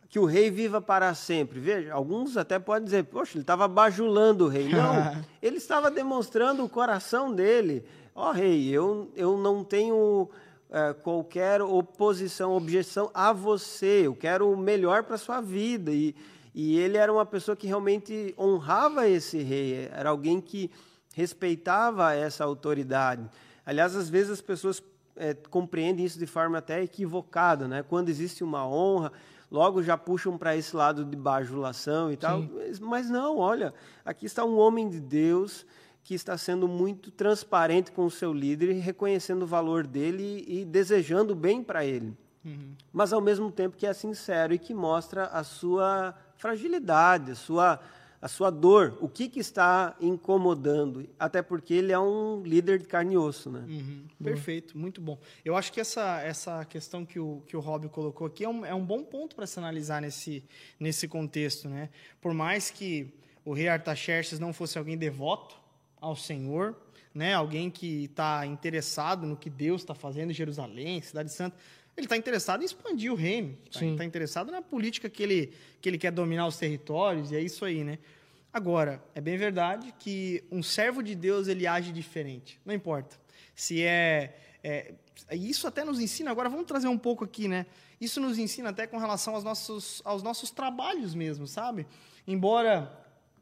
[SPEAKER 2] que o rei viva para sempre. Veja, alguns até podem dizer, poxa, ele estava bajulando o rei. Não, ele estava demonstrando o coração dele. Ó oh, rei, eu, eu não tenho é, qualquer oposição, objeção a você. Eu quero o melhor para sua vida. E, e ele era uma pessoa que realmente honrava esse rei. Era alguém que respeitava essa autoridade. Aliás, às vezes as pessoas é, compreendem isso de forma até equivocada, né? Quando existe uma honra, logo já puxam para esse lado de bajulação e tal. Mas, mas, não, olha, aqui está um homem de Deus que está sendo muito transparente com o seu líder, reconhecendo o valor dele e desejando bem para ele. Uhum. Mas ao mesmo tempo que é sincero e que mostra a sua fragilidade, a sua, a sua dor, o que, que está incomodando, até porque ele é um líder de carne e osso. Né?
[SPEAKER 1] Uhum. Perfeito, muito bom. Eu acho que essa, essa questão que o, que o Rob colocou aqui é um, é um bom ponto para se analisar nesse, nesse contexto. Né? Por mais que o rei Artaxerxes não fosse alguém devoto, ao Senhor, né? Alguém que está interessado no que Deus está fazendo em Jerusalém, Cidade Santa. Ele está interessado em expandir o reino. Está tá interessado na política que ele, que ele quer dominar os territórios, e é isso aí, né? Agora, é bem verdade que um servo de Deus ele age diferente. Não importa. Se é, é, Isso até nos ensina, agora vamos trazer um pouco aqui, né? Isso nos ensina até com relação aos nossos, aos nossos trabalhos mesmo, sabe? Embora,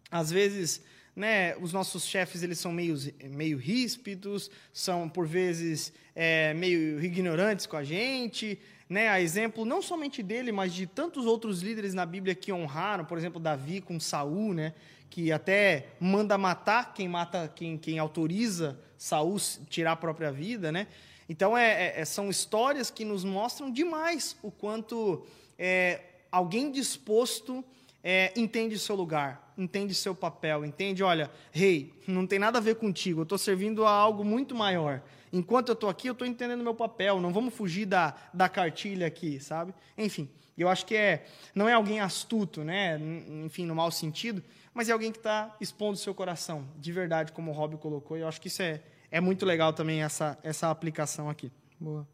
[SPEAKER 1] às vezes, né, os nossos chefes eles são meio, meio ríspidos, são por vezes é, meio ignorantes com a gente, né, a exemplo não somente dele, mas de tantos outros líderes na Bíblia que honraram, por exemplo, Davi com Saul, né, que até manda matar quem mata, quem, quem autoriza Saul tirar a própria vida, né? Então é, é, é são histórias que nos mostram demais o quanto é, alguém disposto é, entende seu lugar, entende seu papel, entende, olha, rei, não tem nada a ver contigo, eu estou servindo a algo muito maior. Enquanto eu estou aqui, eu estou entendendo meu papel, não vamos fugir da, da cartilha aqui, sabe? Enfim, eu acho que é, não é alguém astuto, né? enfim, no mau sentido, mas é alguém que está expondo seu coração, de verdade, como o Rob colocou, e eu acho que isso é, é muito legal também, essa, essa aplicação aqui. Boa.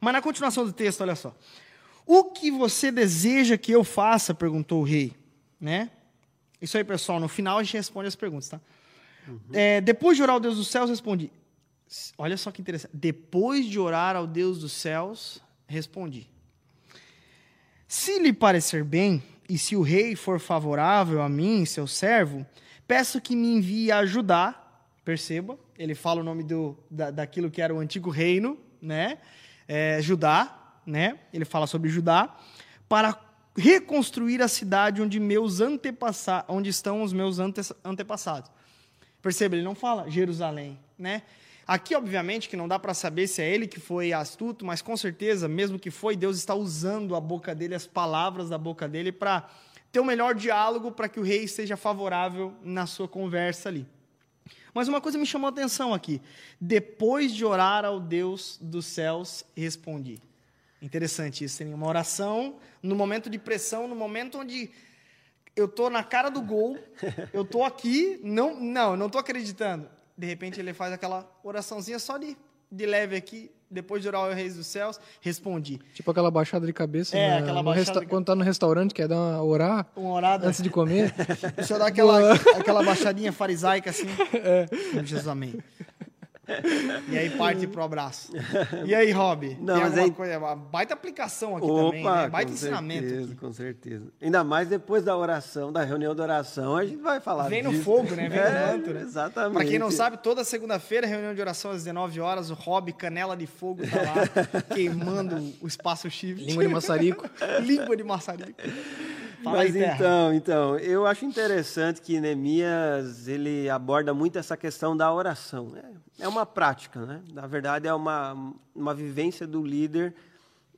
[SPEAKER 1] Mas na continuação do texto, olha só. O que você deseja que eu faça? perguntou o rei né? Isso aí, pessoal. No final a gente responde as perguntas, tá? Uhum. É, depois de orar ao Deus dos céus, respondi. Olha só que interessante. Depois de orar ao Deus dos céus, respondi. Se lhe parecer bem, e se o rei for favorável a mim, seu servo, peço que me envie a ajudar. Perceba, ele fala o nome do, da, daquilo que era o antigo reino, né? É, Judá, né? Ele fala sobre Judá, para reconstruir a cidade onde meus antepassados, onde estão os meus ante antepassados. Perceba, ele não fala Jerusalém, né? Aqui, obviamente, que não dá para saber se é ele que foi astuto, mas com certeza, mesmo que foi, Deus está usando a boca dele, as palavras da boca dele, para ter o um melhor diálogo, para que o rei seja favorável na sua conversa ali. Mas uma coisa me chamou a atenção aqui. Depois de orar ao Deus dos céus, respondi. Interessante isso, tem uma oração no momento de pressão, no momento onde eu tô na cara do gol, eu tô aqui, não, não, não tô acreditando. De repente ele faz aquela oraçãozinha só de, de leve aqui, depois de orar ao Reis dos Céus, respondi.
[SPEAKER 3] Tipo aquela baixada de cabeça.
[SPEAKER 1] É, aquela baixada.
[SPEAKER 3] De... Quando tá no restaurante, quer dar uma orar.
[SPEAKER 1] Uma orada.
[SPEAKER 3] Antes de comer.
[SPEAKER 1] Deixa eu dar aquela, aquela baixadinha farisaica assim. É. Jesus, amém. E aí parte pro abraço. E aí, Rob?
[SPEAKER 2] Não, mas aí...
[SPEAKER 1] coisa, uma baita aplicação aqui Opa, também, né? Baita ensinamento.
[SPEAKER 2] Certeza, aqui. Com certeza. Ainda mais depois da oração, da reunião da oração, a gente vai falar
[SPEAKER 1] Vem
[SPEAKER 2] disso.
[SPEAKER 1] no fogo, né? Vem é, no manto, né?
[SPEAKER 2] Exatamente.
[SPEAKER 1] Pra quem não sabe, toda segunda-feira, reunião de oração às 19 horas, o Rob Canela de Fogo tá lá, queimando o espaço shift.
[SPEAKER 3] Língua de maçarico.
[SPEAKER 1] Língua de maçarico.
[SPEAKER 2] Fala Mas aí, então, então, eu acho interessante que Neemias ele aborda muito essa questão da oração. É, é uma prática, né? Na verdade, é uma, uma vivência do líder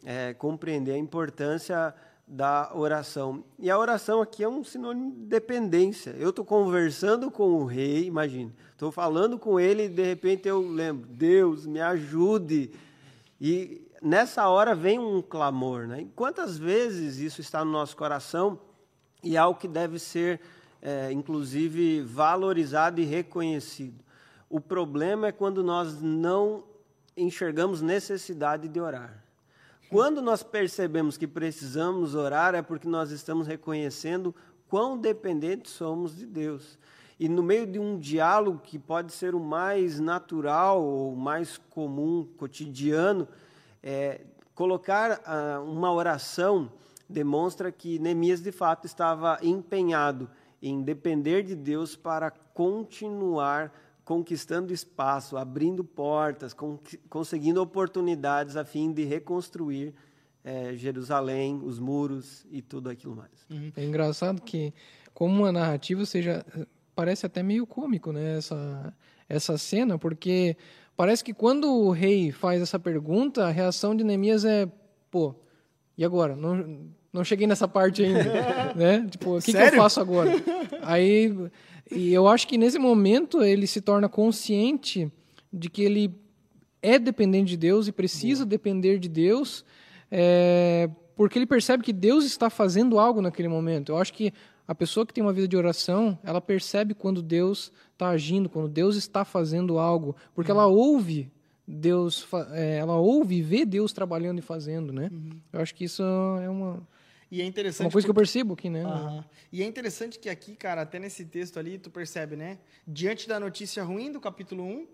[SPEAKER 2] é, compreender a importância da oração. E a oração aqui é um sinônimo de dependência. Eu estou conversando com o rei, imagine, estou falando com ele e de repente eu lembro, Deus, me ajude. E nessa hora vem um clamor. Né? E quantas vezes isso está no nosso coração e é algo que deve ser, é, inclusive, valorizado e reconhecido. O problema é quando nós não enxergamos necessidade de orar. Quando nós percebemos que precisamos orar, é porque nós estamos reconhecendo quão dependentes somos de Deus. E no meio de um diálogo que pode ser o mais natural ou mais comum, cotidiano, é, colocar ah, uma oração demonstra que Neemias de fato estava empenhado em depender de Deus para continuar conquistando espaço, abrindo portas, con conseguindo oportunidades a fim de reconstruir é, Jerusalém, os muros e tudo aquilo mais.
[SPEAKER 3] É engraçado que, como uma narrativa, seja parece até meio cômico, né? Essa, essa cena, porque parece que quando o rei faz essa pergunta, a reação de Neemias é, pô, e agora? Não, não cheguei nessa parte ainda, né? Tipo, o que, que eu faço agora? Aí, e eu acho que nesse momento ele se torna consciente de que ele é dependente de Deus e precisa Boa. depender de Deus, é, porque ele percebe que Deus está fazendo algo naquele momento. Eu acho que a pessoa que tem uma vida de oração, ela percebe quando Deus está agindo, quando Deus está fazendo algo, porque uhum. ela ouve Deus, é, ela ouve e vê Deus trabalhando e fazendo, né? Uhum. Eu acho que isso é uma
[SPEAKER 1] e é interessante
[SPEAKER 3] uma coisa porque... que eu percebo aqui, né?
[SPEAKER 1] Uhum. E é interessante que aqui, cara, até nesse texto ali, tu percebe, né? Diante da notícia ruim do capítulo 1,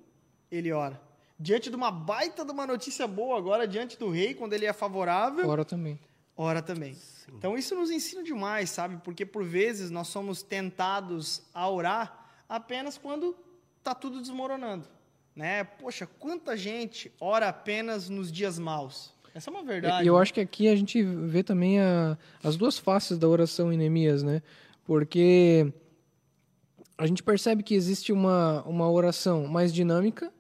[SPEAKER 1] ele ora. Diante de uma baita de uma notícia boa agora, diante do rei, quando ele é favorável.
[SPEAKER 3] Ora também.
[SPEAKER 1] Ora também. Então isso nos ensina demais, sabe? Porque por vezes nós somos tentados a orar apenas quando está tudo desmoronando, né? Poxa, quanta gente ora apenas nos dias maus. Essa é uma verdade.
[SPEAKER 3] E eu né? acho que aqui a gente vê também a, as duas faces da oração em Neemias, né? Porque a gente percebe que existe uma, uma oração mais dinâmica,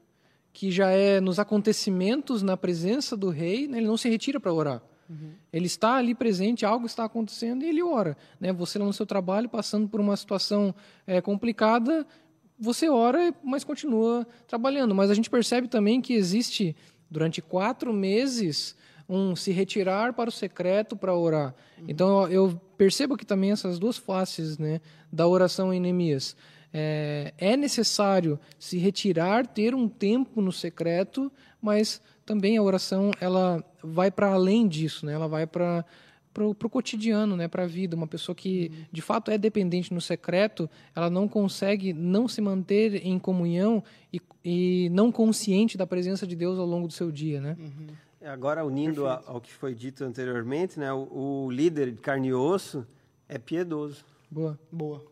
[SPEAKER 3] que já é nos acontecimentos, na presença do rei, né? ele não se retira para orar. Uhum. Ele está ali presente, algo está acontecendo e ele ora. Né? Você lá no seu trabalho, passando por uma situação é, complicada, você ora, mas continua trabalhando. Mas a gente percebe também que existe, durante quatro meses, um se retirar para o secreto para orar. Uhum. Então eu percebo que também essas duas faces né, da oração em Neemias. É, é necessário se retirar, ter um tempo no secreto, mas também a oração ela vai para além disso, né? Ela vai para para o cotidiano, né, para a vida. Uma pessoa que de fato é dependente no secreto, ela não consegue não se manter em comunhão e, e não consciente da presença de Deus ao longo do seu dia, né?
[SPEAKER 2] Uhum. Agora unindo a, ao que foi dito anteriormente, né, o, o, líder de carne e osso é piedoso.
[SPEAKER 1] Boa, boa,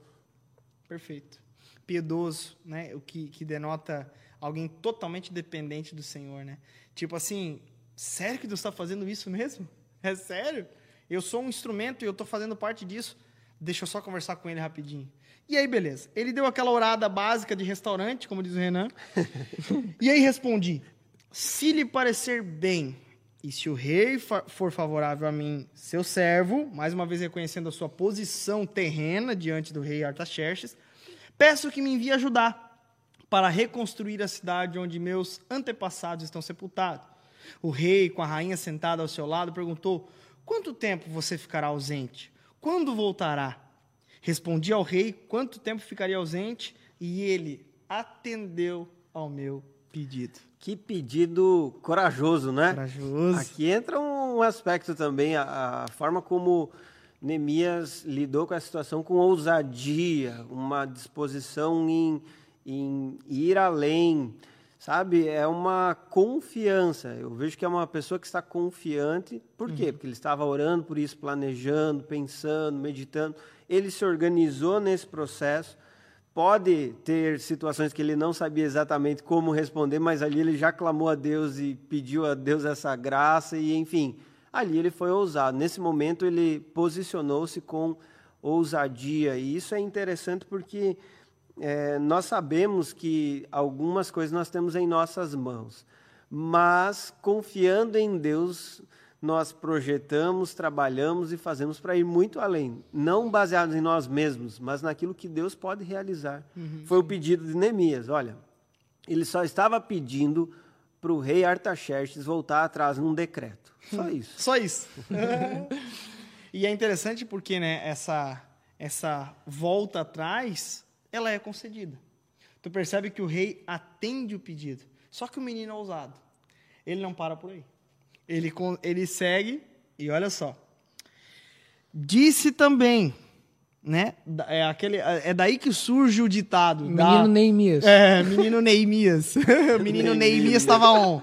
[SPEAKER 1] perfeito. Piedoso, né, o que, que denota alguém totalmente dependente do Senhor, né? Tipo assim, sério que Deus está fazendo isso mesmo? É sério? Eu sou um instrumento e eu estou fazendo parte disso. Deixa eu só conversar com ele rapidinho. E aí, beleza. Ele deu aquela orada básica de restaurante, como diz o Renan. e aí respondi: se lhe parecer bem, e se o rei for favorável a mim, seu servo, mais uma vez reconhecendo a sua posição terrena diante do rei Artaxerxes, peço que me envie ajudar para reconstruir a cidade onde meus antepassados estão sepultados. O rei, com a rainha sentada ao seu lado, perguntou: Quanto tempo você ficará ausente? Quando voltará? Respondi ao rei quanto tempo ficaria ausente, e ele atendeu ao meu pedido.
[SPEAKER 2] Que pedido corajoso, né?
[SPEAKER 1] Corajoso.
[SPEAKER 2] Aqui entra um aspecto também, a, a forma como Neemias lidou com a situação com ousadia, uma disposição em em ir além, sabe? É uma confiança. Eu vejo que é uma pessoa que está confiante. Por quê? Uhum. Porque ele estava orando por isso, planejando, pensando, meditando. Ele se organizou nesse processo. Pode ter situações que ele não sabia exatamente como responder, mas ali ele já clamou a Deus e pediu a Deus essa graça e, enfim, ali ele foi ousado. Nesse momento ele posicionou-se com ousadia e isso é interessante porque é, nós sabemos que algumas coisas nós temos em nossas mãos, mas confiando em Deus, nós projetamos, trabalhamos e fazemos para ir muito além, não baseados em nós mesmos, mas naquilo que Deus pode realizar. Uhum, Foi o pedido de Neemias. Olha, ele só estava pedindo para o rei Artaxerxes voltar atrás num decreto. Só isso.
[SPEAKER 1] Só isso. e é interessante porque né, essa, essa volta atrás ela é concedida. Tu percebe que o rei atende o pedido. Só que o menino é ousado. Ele não para por aí. Ele, ele segue e olha só. Disse também, né? É, aquele, é daí que surge o ditado.
[SPEAKER 3] Menino da, Neemias.
[SPEAKER 1] É, menino Neemias. o menino Neemias estava on.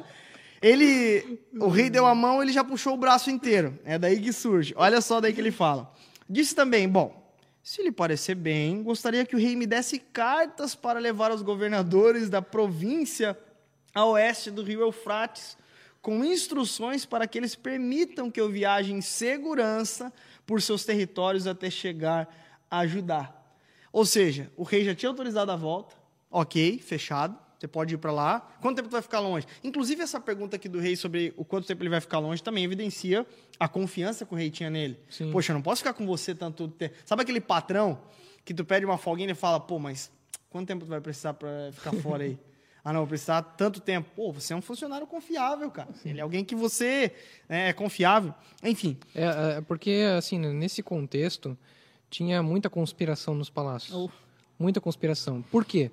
[SPEAKER 1] Ele, o rei deu a mão, ele já puxou o braço inteiro. É daí que surge. Olha só daí que ele fala. Disse também, bom, se lhe parecer bem, gostaria que o rei me desse cartas para levar aos governadores da província a oeste do rio Eufrates, com instruções para que eles permitam que eu viaje em segurança por seus territórios até chegar a Judá. Ou seja, o rei já tinha autorizado a volta, ok, fechado, você pode ir para lá. Quanto tempo tu vai ficar longe? Inclusive, essa pergunta aqui do rei sobre o quanto tempo ele vai ficar longe também evidencia a confiança que o rei tinha nele.
[SPEAKER 3] Sim.
[SPEAKER 1] Poxa, eu não posso ficar com você tanto tempo. Sabe aquele patrão que tu pede uma folguinha e ele fala, pô, mas quanto tempo tu vai precisar para ficar fora aí? Ah, não, vou precisar tanto tempo. Pô, você é um funcionário confiável, cara. Ele é alguém que você né, é confiável. Enfim.
[SPEAKER 3] É, é, porque, assim, nesse contexto, tinha muita conspiração nos palácios.
[SPEAKER 1] Oh.
[SPEAKER 3] Muita conspiração. Por quê?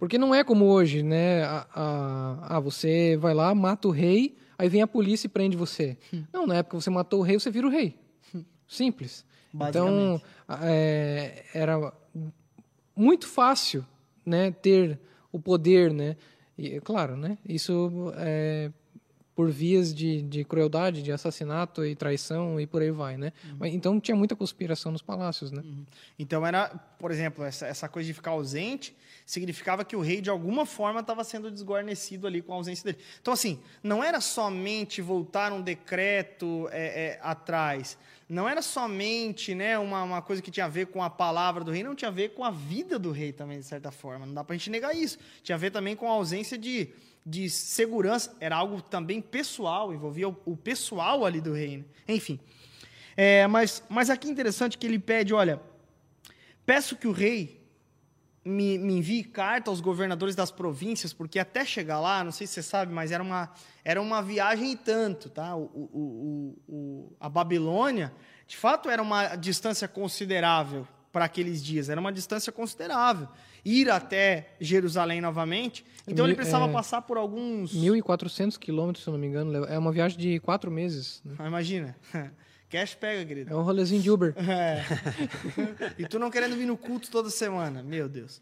[SPEAKER 3] Porque não é como hoje, né? A, a, a, você vai lá, mata o rei, aí vem a polícia e prende você.
[SPEAKER 1] Hum.
[SPEAKER 3] Não, na época você matou o rei, você vira o rei. Simples. Então, é, era muito fácil né, ter o poder, né? E, claro, né? Isso é por vias de, de crueldade, de assassinato e traição e por aí vai, né?
[SPEAKER 1] Uhum.
[SPEAKER 3] Mas, então tinha muita conspiração nos palácios, né?
[SPEAKER 1] Então era, por exemplo, essa, essa coisa de ficar ausente significava que o rei de alguma forma estava sendo desguarnecido ali com a ausência dele. Então assim, não era somente voltar um decreto é, é, atrás, não era somente né, uma, uma coisa que tinha a ver com a palavra do rei, não tinha a ver com a vida do rei também, de certa forma. Não dá para a gente negar isso. Tinha a ver também com a ausência de, de segurança, era algo também pessoal, envolvia o, o pessoal ali do reino. Enfim. É, mas, mas aqui é interessante que ele pede: olha, peço que o rei me, me, envie carta aos governadores das províncias, porque até chegar lá, não sei se você sabe, mas era uma, era uma viagem e tanto, tá? O, o, o, a Babilônia, de fato, era uma distância considerável para aqueles dias, era uma distância considerável. Ir até Jerusalém novamente, então ele precisava é, passar por alguns...
[SPEAKER 3] 1.400 quilômetros, se eu não me engano, é uma viagem de quatro meses.
[SPEAKER 1] Né? Imagina. Cash pega, querido.
[SPEAKER 3] É um rolezinho de Uber.
[SPEAKER 1] É. e tu não querendo vir no culto toda semana. Meu Deus.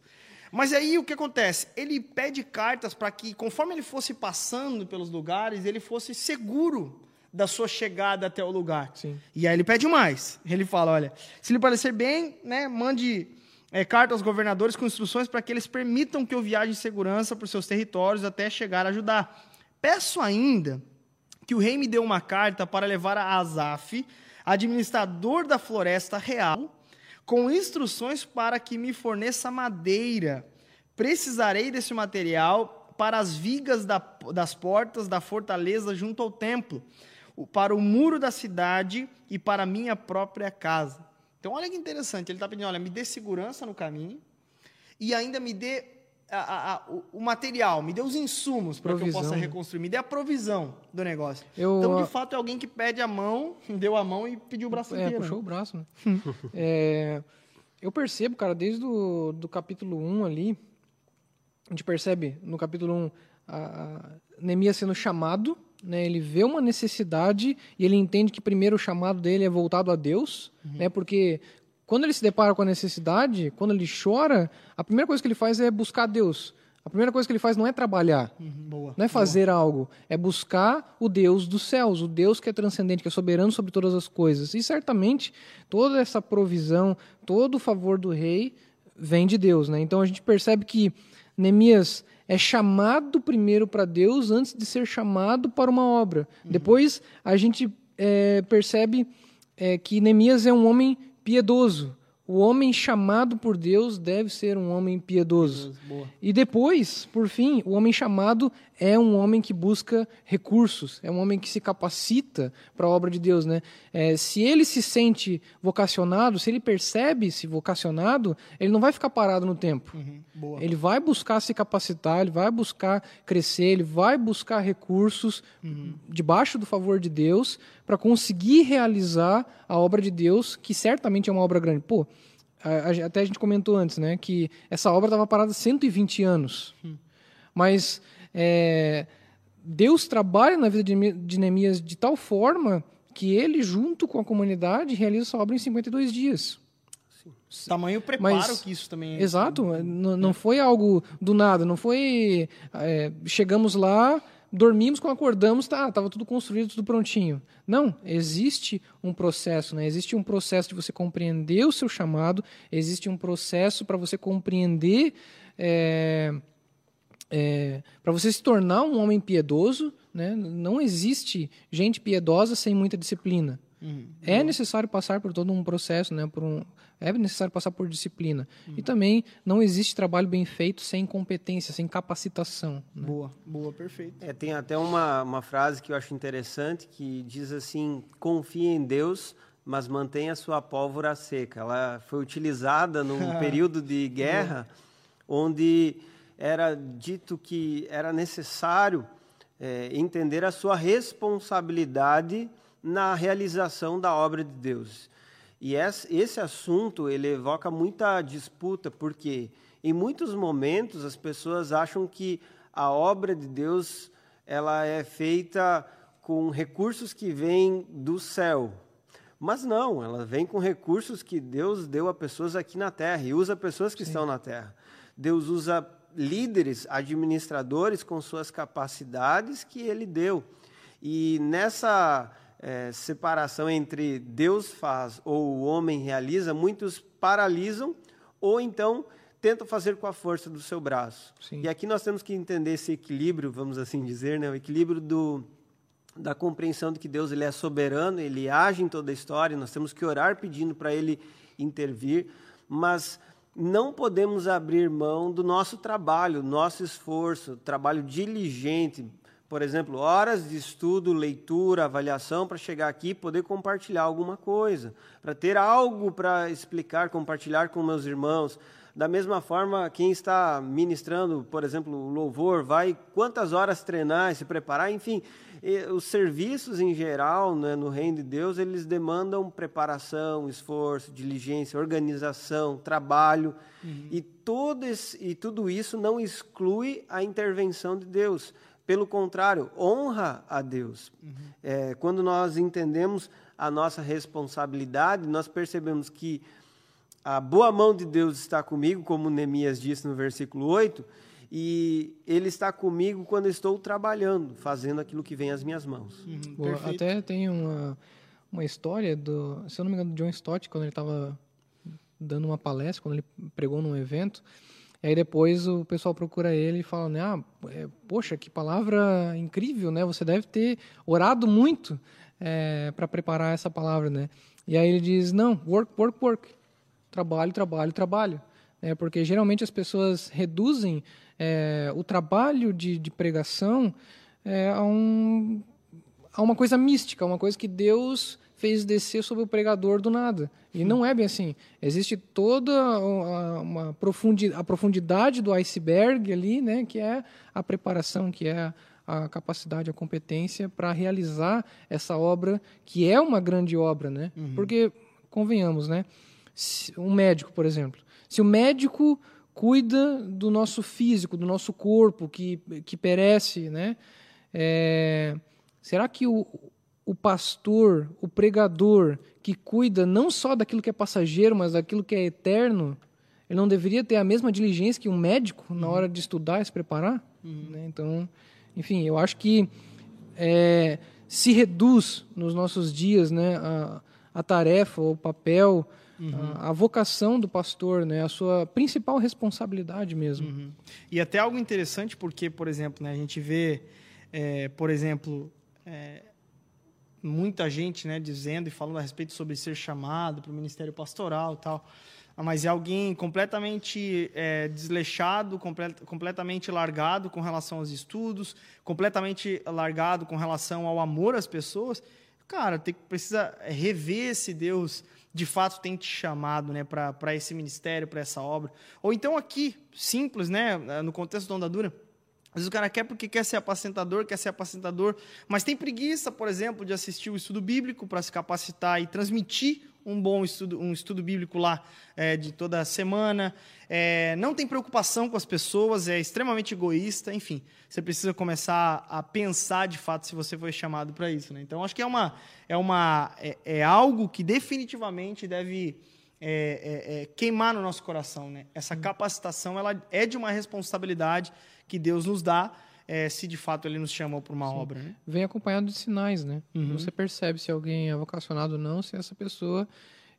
[SPEAKER 1] Mas aí o que acontece? Ele pede cartas para que, conforme ele fosse passando pelos lugares, ele fosse seguro da sua chegada até o lugar.
[SPEAKER 3] Sim.
[SPEAKER 1] E aí ele pede mais. Ele fala: olha, se lhe parecer bem, né, mande é, carta aos governadores com instruções para que eles permitam que eu viaje em segurança por seus territórios até chegar a Judá. Peço ainda que o rei me deu uma carta para levar a Asaf, administrador da floresta real, com instruções para que me forneça madeira. Precisarei desse material para as vigas da, das portas da fortaleza junto ao templo, para o muro da cidade e para minha própria casa. Então, olha que interessante. Ele está pedindo: olha, me dê segurança no caminho e ainda me dê a, a, o material, me dê os insumos para que eu possa reconstruir, me dê a provisão do negócio.
[SPEAKER 3] Eu,
[SPEAKER 1] então, de fato, é alguém que pede a mão, deu a mão e pediu o braço
[SPEAKER 3] é,
[SPEAKER 1] inteiro.
[SPEAKER 3] puxou o braço, né? é, eu percebo, cara, desde o do capítulo 1 ali, a gente percebe no capítulo 1 a, a Neemias sendo chamado, né, ele vê uma necessidade e ele entende que primeiro o chamado dele é voltado a Deus, uhum. né, porque quando ele se depara com a necessidade, quando ele chora, a primeira coisa que ele faz é buscar Deus. A primeira coisa que ele faz não é trabalhar,
[SPEAKER 1] uhum, boa,
[SPEAKER 3] não é fazer
[SPEAKER 1] boa.
[SPEAKER 3] algo, é buscar o Deus dos céus, o Deus que é transcendente, que é soberano sobre todas as coisas. E certamente toda essa provisão, todo o favor do rei vem de Deus. Né? Então a gente percebe que Neemias é chamado primeiro para Deus antes de ser chamado para uma obra. Uhum. Depois a gente é, percebe é, que Neemias é um homem piedoso. O homem chamado por Deus deve ser um homem piedoso. e depois, por fim, o homem chamado é um homem que busca recursos, é um homem que se capacita para a obra de Deus. Né? É, se ele se sente vocacionado, se ele percebe-se vocacionado, ele não vai ficar parado no tempo.
[SPEAKER 1] Uhum,
[SPEAKER 3] ele vai buscar se capacitar, ele vai buscar crescer, ele vai buscar recursos
[SPEAKER 1] uhum.
[SPEAKER 3] debaixo do favor de Deus para conseguir realizar a obra de Deus, que certamente é uma obra grande. Pô, até a gente comentou antes, né, que essa obra estava parada 120 anos.
[SPEAKER 1] Hum.
[SPEAKER 3] Mas é, Deus trabalha na vida de Neemias de tal forma que ele, junto com a comunidade, realiza essa obra em 52 dias.
[SPEAKER 1] Sim. Tamanho preparo Mas, que isso também é.
[SPEAKER 3] Exato, não, não foi algo do nada, não foi. É, chegamos lá, dormimos, quando acordamos, tá, estava tudo construído, tudo prontinho. Não, existe um processo, né? existe um processo de você compreender o seu chamado, existe um processo para você compreender. É, é, para você se tornar um homem piedoso, né, não existe gente piedosa sem muita disciplina. Uhum. É necessário passar por todo um processo, né? Por um, é necessário passar por disciplina. Uhum. E também não existe trabalho bem feito sem competência, sem capacitação.
[SPEAKER 1] Né? Boa, boa, perfeito.
[SPEAKER 2] É, tem até uma, uma frase que eu acho interessante que diz assim: confie em Deus, mas mantenha sua pólvora seca. Ela foi utilizada num período de guerra onde era dito que era necessário é, entender a sua responsabilidade na realização da obra de Deus. E esse assunto ele evoca muita disputa, porque em muitos momentos as pessoas acham que a obra de Deus ela é feita com recursos que vêm do céu. Mas não, ela vem com recursos que Deus deu a pessoas aqui na terra e usa pessoas que Sim. estão na terra. Deus usa líderes, administradores com suas capacidades que ele deu. E nessa é, separação entre Deus faz ou o homem realiza, muitos paralisam ou então tentam fazer com a força do seu braço. Sim. E aqui nós temos que entender esse equilíbrio, vamos assim dizer, né? o equilíbrio do, da compreensão de que Deus ele é soberano, ele age em toda a história, nós temos que orar pedindo para ele intervir, mas não podemos abrir mão do nosso trabalho, nosso esforço, trabalho diligente, por exemplo, horas de estudo, leitura, avaliação para chegar aqui e poder compartilhar alguma coisa, para ter algo para explicar, compartilhar com meus irmãos. Da mesma forma, quem está ministrando, por exemplo, o louvor, vai quantas horas treinar, se preparar, enfim, os serviços em geral né, no reino de Deus, eles demandam preparação, esforço, diligência, organização, trabalho, uhum. e, todo esse, e tudo isso não exclui a intervenção de Deus. Pelo contrário, honra a Deus. Uhum. É, quando nós entendemos a nossa responsabilidade, nós percebemos que a boa mão de Deus está comigo, como Neemias disse no versículo 8, e Ele está comigo quando estou trabalhando, fazendo aquilo que vem às minhas mãos.
[SPEAKER 3] Uhum, até tem uma, uma história do, se eu não me engano, do John Stott, quando ele estava dando uma palestra, quando ele pregou num evento, e aí depois o pessoal procura ele e fala, né, ah, é, poxa, que palavra incrível, né? Você deve ter orado muito é, para preparar essa palavra, né? E aí ele diz, não, work, work, work, trabalho, trabalho, trabalho, é porque geralmente as pessoas reduzem é, o trabalho de, de pregação é, a, um, a uma coisa mística, uma coisa que Deus fez descer sobre o pregador do nada. E não é bem assim. Existe toda uma profundidade, a profundidade do iceberg ali, né, que é a preparação, que é a capacidade, a competência para realizar essa obra, que é uma grande obra, né? Uhum. Porque convenhamos, né? Um médico, por exemplo, se o médico cuida do nosso físico, do nosso corpo que que perece, né? É, será que o, o pastor, o pregador, que cuida não só daquilo que é passageiro, mas daquilo que é eterno, ele não deveria ter a mesma diligência que um médico uhum. na hora de estudar e se preparar? Uhum. Né? Então, enfim, eu acho que é, se reduz nos nossos dias né, a, a tarefa, o papel, uhum. a, a, vocação do pastor, né, a sua principal responsabilidade mesmo. Uhum.
[SPEAKER 1] E até algo interessante, porque, por exemplo, né, a gente vê, é, por exemplo, é, muita gente né, dizendo e falando a respeito sobre ser chamado para o ministério pastoral e tal. Ah, mas é alguém completamente é, desleixado, complet, completamente largado com relação aos estudos, completamente largado com relação ao amor às pessoas. Cara, tem, precisa rever se Deus de fato tem te chamado né, para esse ministério, para essa obra. Ou então aqui, simples, né, no contexto da ondadura, às vezes o cara quer porque quer ser apacentador, quer ser apacentador, mas tem preguiça, por exemplo, de assistir o estudo bíblico para se capacitar e transmitir um bom estudo, um estudo bíblico lá é, de toda semana. É, não tem preocupação com as pessoas, é extremamente egoísta, enfim. Você precisa começar a pensar de fato se você foi chamado para isso. Né? Então, acho que é, uma, é, uma, é, é algo que definitivamente deve é, é, é, queimar no nosso coração. Né? Essa capacitação ela é de uma responsabilidade que Deus nos dá, é, se de fato Ele nos chamou para uma Sim. obra. Né?
[SPEAKER 3] Vem acompanhado de sinais, né? Uhum. Você percebe se alguém é vocacionado ou não, se essa pessoa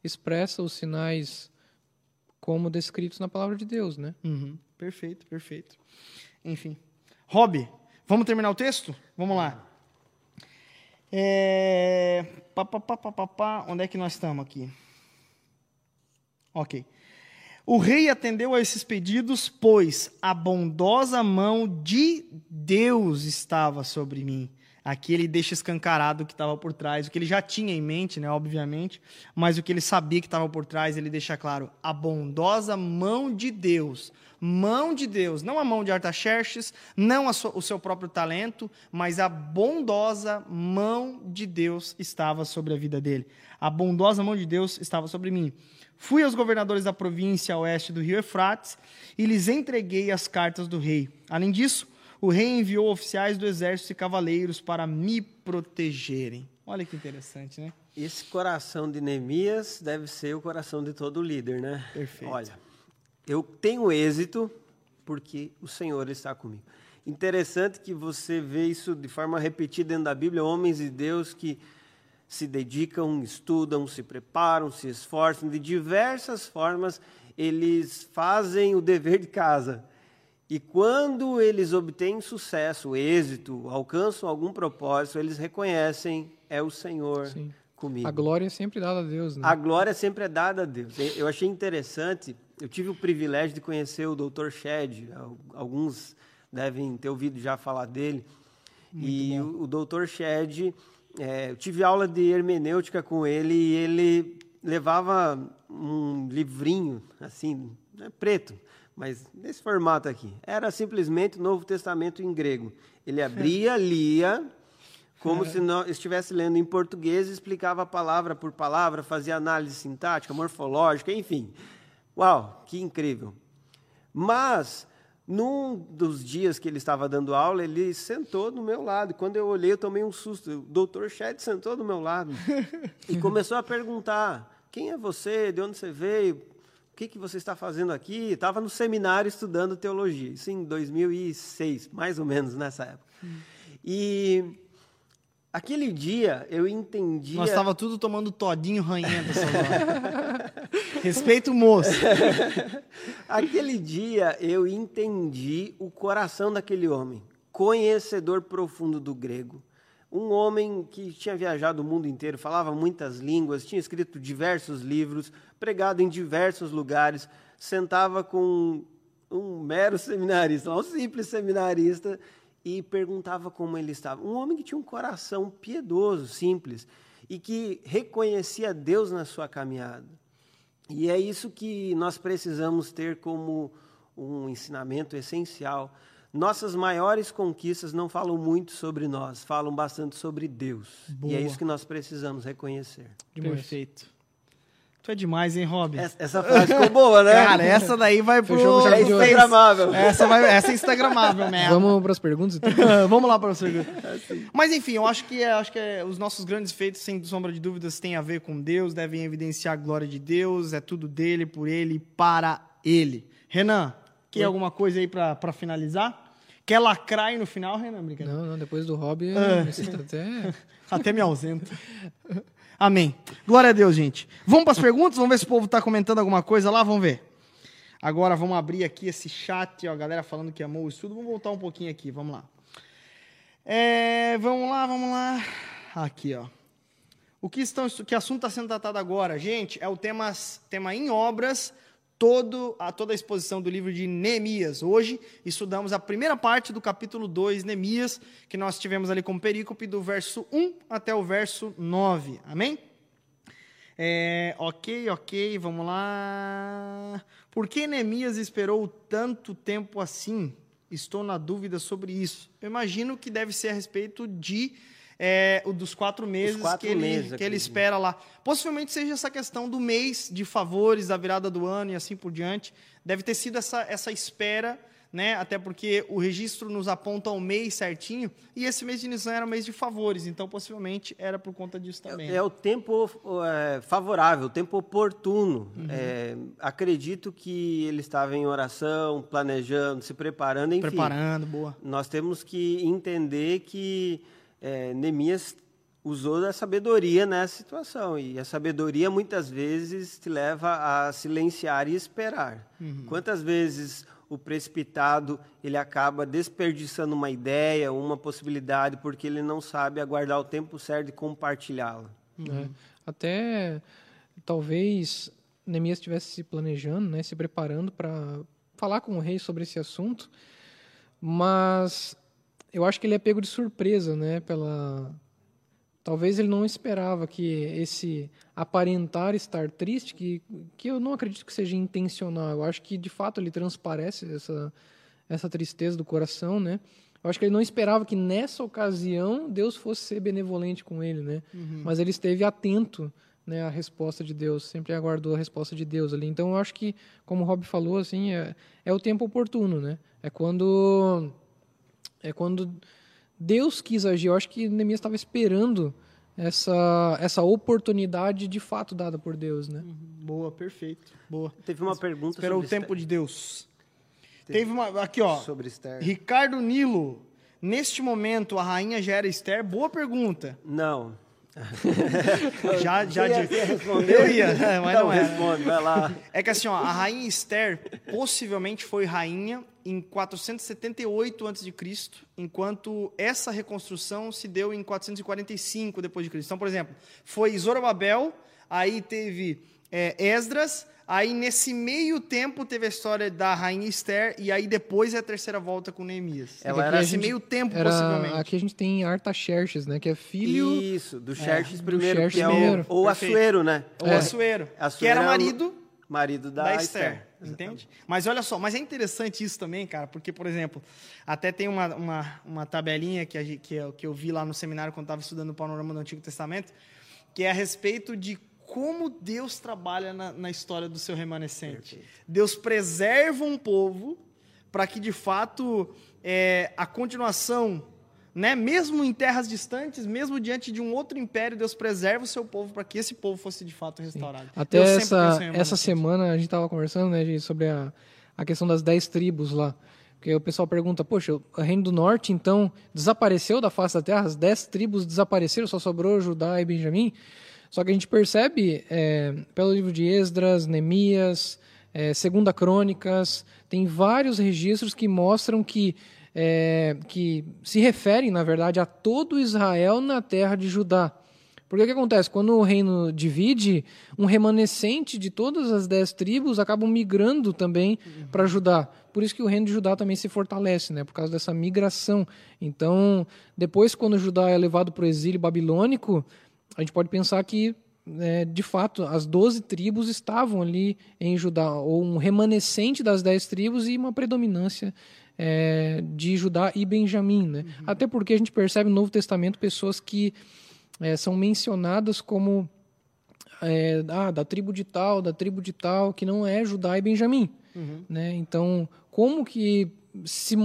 [SPEAKER 3] expressa os sinais como descritos na palavra de Deus, né?
[SPEAKER 1] Uhum. Perfeito, perfeito. Enfim. Rob, vamos terminar o texto? Vamos lá. É... Pá, pá, pá. Onde é que nós estamos aqui? Ok. O rei atendeu a esses pedidos, pois a bondosa mão de Deus estava sobre mim. Aqui ele deixa escancarado o que estava por trás, o que ele já tinha em mente, né, obviamente, mas o que ele sabia que estava por trás, ele deixa claro: a bondosa mão de Deus. Mão de Deus, não a mão de Artaxerxes, não so, o seu próprio talento, mas a bondosa mão de Deus estava sobre a vida dele. A bondosa mão de Deus estava sobre mim. Fui aos governadores da província a oeste do rio Efrates e lhes entreguei as cartas do rei. Além disso, o rei enviou oficiais do exército e cavaleiros para me protegerem. Olha que interessante, né?
[SPEAKER 2] Esse coração de Neemias deve ser o coração de todo líder, né?
[SPEAKER 1] Perfeito.
[SPEAKER 2] Olha, eu tenho êxito porque o Senhor está comigo. Interessante que você vê isso de forma repetida dentro da Bíblia, homens de Deus que se dedicam, estudam, se preparam, se esforçam, de diversas formas eles fazem o dever de casa. E quando eles obtêm sucesso, êxito, alcançam algum propósito, eles reconhecem é o Senhor Sim. comigo.
[SPEAKER 3] A glória é sempre dada a Deus, né?
[SPEAKER 2] A glória sempre é dada a Deus. Eu achei interessante, eu tive o privilégio de conhecer o Dr. Shed, alguns devem ter ouvido já falar dele. Muito e bom. o, o Dr. Shed é, eu tive aula de hermenêutica com ele e ele levava um livrinho, assim, né, preto, mas nesse formato aqui. Era simplesmente o Novo Testamento em grego. Ele abria, lia, como se não estivesse lendo em português, explicava palavra por palavra, fazia análise sintática, morfológica, enfim. Uau, que incrível. Mas num dos dias que ele estava dando aula, ele sentou do meu lado. Quando eu olhei, eu tomei um susto. O doutor Chet sentou do meu lado e começou a perguntar: quem é você? De onde você veio? O que, que você está fazendo aqui? Estava no seminário estudando teologia. Isso em 2006, mais ou menos nessa época. E Aquele dia eu entendi.
[SPEAKER 1] Nós estava tudo tomando todinho ranhento, Respeito o moço.
[SPEAKER 2] Aquele dia eu entendi o coração daquele homem, conhecedor profundo do grego. Um homem que tinha viajado o mundo inteiro, falava muitas línguas, tinha escrito diversos livros, pregado em diversos lugares, sentava com um mero seminarista, um simples seminarista, e perguntava como ele estava. Um homem que tinha um coração piedoso, simples, e que reconhecia Deus na sua caminhada. E é isso que nós precisamos ter como um ensinamento essencial. Nossas maiores conquistas não falam muito sobre nós, falam bastante sobre Deus. Boa. E é isso que nós precisamos reconhecer.
[SPEAKER 1] Perfeito. Tu é demais, hein, Rob?
[SPEAKER 2] Essa, essa frase ficou boa, né?
[SPEAKER 1] Cara, essa daí vai pro... Jogo
[SPEAKER 2] é instagramável.
[SPEAKER 1] Essa, vai, essa é instagramável mesmo.
[SPEAKER 3] Vamos para as perguntas? Então?
[SPEAKER 1] Vamos lá para as perguntas. É Mas, enfim, eu acho que, é, acho que é, os nossos grandes feitos, sem sombra de dúvidas, têm a ver com Deus, devem evidenciar a glória de Deus, é tudo dele, por ele, para ele. Renan, quer Oi? alguma coisa aí para finalizar? Quer lacrar aí no final, Renan?
[SPEAKER 3] Não, não, depois do Rob, ah. até...
[SPEAKER 1] até me ausento. Amém. Glória a Deus, gente. Vamos para as perguntas? Vamos ver se o povo está comentando alguma coisa lá? Vamos ver. Agora vamos abrir aqui esse chat, ó, a galera falando que amou o estudo. Vamos voltar um pouquinho aqui, vamos lá. É, vamos lá, vamos lá. Aqui, ó. O que, estão, que assunto está sendo tratado agora? Gente, é o tema, tema em obras todo, a toda a exposição do livro de Neemias. Hoje estudamos a primeira parte do capítulo 2, Neemias, que nós tivemos ali como perícope do verso 1 até o verso 9. Amém? É, ok, ok, vamos lá. Por que Neemias esperou tanto tempo assim? Estou na dúvida sobre isso. Eu imagino que deve ser a respeito de é, o dos quatro meses
[SPEAKER 2] quatro
[SPEAKER 1] que, ele,
[SPEAKER 2] meses,
[SPEAKER 1] que ele espera lá. Possivelmente seja essa questão do mês de favores, da virada do ano e assim por diante. Deve ter sido essa, essa espera, né? até porque o registro nos aponta o mês certinho, e esse mês de Nissan era o mês de favores, então possivelmente era por conta disso também.
[SPEAKER 2] É, é o tempo é, favorável, o tempo oportuno. Uhum. É, acredito que ele estava em oração, planejando, se preparando, enfim.
[SPEAKER 1] Preparando, boa.
[SPEAKER 2] Nós temos que entender que é, Neemias usou da sabedoria nessa situação. E a sabedoria muitas vezes te leva a silenciar e esperar. Uhum. Quantas vezes o precipitado ele acaba desperdiçando uma ideia, uma possibilidade, porque ele não sabe aguardar o tempo certo e compartilhá-la.
[SPEAKER 3] Né? Até talvez Neemias estivesse se planejando, né, se preparando para falar com o rei sobre esse assunto, mas eu acho que ele é pego de surpresa, né, pela talvez ele não esperava que esse aparentar estar triste, que, que eu não acredito que seja intencional. Eu acho que de fato ele transparece essa essa tristeza do coração, né? Eu acho que ele não esperava que nessa ocasião Deus fosse ser benevolente com ele, né? Uhum. Mas ele esteve atento, né, à resposta de Deus, sempre aguardou a resposta de Deus ali. Então eu acho que, como o Rob falou, assim, é, é o tempo oportuno, né? É quando é quando Deus quis agir. Eu acho que Neemias estava esperando essa, essa oportunidade de fato dada por Deus, né? Uhum.
[SPEAKER 1] Boa, perfeito. Boa.
[SPEAKER 2] Teve uma pergunta
[SPEAKER 1] Esperou o tempo de Deus. Teve, Teve uma aqui, ó.
[SPEAKER 2] Sobre Esther.
[SPEAKER 1] Ricardo Nilo. Neste momento, a rainha já era Esther? Boa pergunta.
[SPEAKER 2] Não.
[SPEAKER 1] já, já
[SPEAKER 2] ia,
[SPEAKER 1] de...
[SPEAKER 2] ia? Eu
[SPEAKER 1] ia, mas não, não
[SPEAKER 2] era. responde, vai lá.
[SPEAKER 1] É que assim, ó, a rainha Esther possivelmente foi rainha em 478 a.C., enquanto essa reconstrução se deu em 445 depois de Cristo. Então, por exemplo, foi Zorobabel, aí teve é, Esdras, Aí, nesse meio tempo, teve a história da Rainha Esther, e aí depois é a terceira volta com Neemias.
[SPEAKER 3] Ela era nesse meio tempo, era, possivelmente. Aqui a gente tem Artaxerxes, né? Que é filho...
[SPEAKER 2] Isso, do Xerxes é, primeiro, do que é o, ou Assuero, né?
[SPEAKER 1] Ou é. Assuero, que era marido...
[SPEAKER 2] Marido da,
[SPEAKER 1] da Esther. Esther entende? Mas olha só, mas é interessante isso também, cara, porque, por exemplo, até tem uma, uma, uma tabelinha que, a, que, eu, que eu vi lá no seminário quando estava estudando o panorama do Antigo Testamento, que é a respeito de como Deus trabalha na, na história do seu remanescente. Perfeito. Deus preserva um povo para que, de fato, é, a continuação, né, mesmo em terras distantes, mesmo diante de um outro império, Deus preserva o seu povo para que esse povo fosse, de fato, restaurado. Sim.
[SPEAKER 3] Até essa, essa semana a gente estava conversando né, sobre a, a questão das dez tribos lá. Porque o pessoal pergunta, poxa, o Reino do Norte, então, desapareceu da face da terra? As dez tribos desapareceram, só sobrou Judá e Benjamim? Só que a gente percebe, é, pelo livro de Esdras, Neemias, é, Segunda Crônicas, tem vários registros que mostram que, é, que se referem, na verdade, a todo Israel na terra de Judá. Porque o que acontece? Quando o reino divide, um remanescente de todas as dez tribos acabam migrando também uhum. para Judá. Por isso que o reino de Judá também se fortalece, né? por causa dessa migração. Então, depois, quando Judá é levado para o exílio babilônico, a gente pode pensar que, é, de fato, as doze tribos estavam ali em Judá, ou um remanescente das dez tribos e uma predominância é, de Judá e Benjamim. Né? Uhum. Até porque a gente percebe no Novo Testamento pessoas que é, são mencionadas como é, ah, da tribo de tal, da tribo de tal, que não é Judá e Benjamim. Uhum. Né? Então, como que se,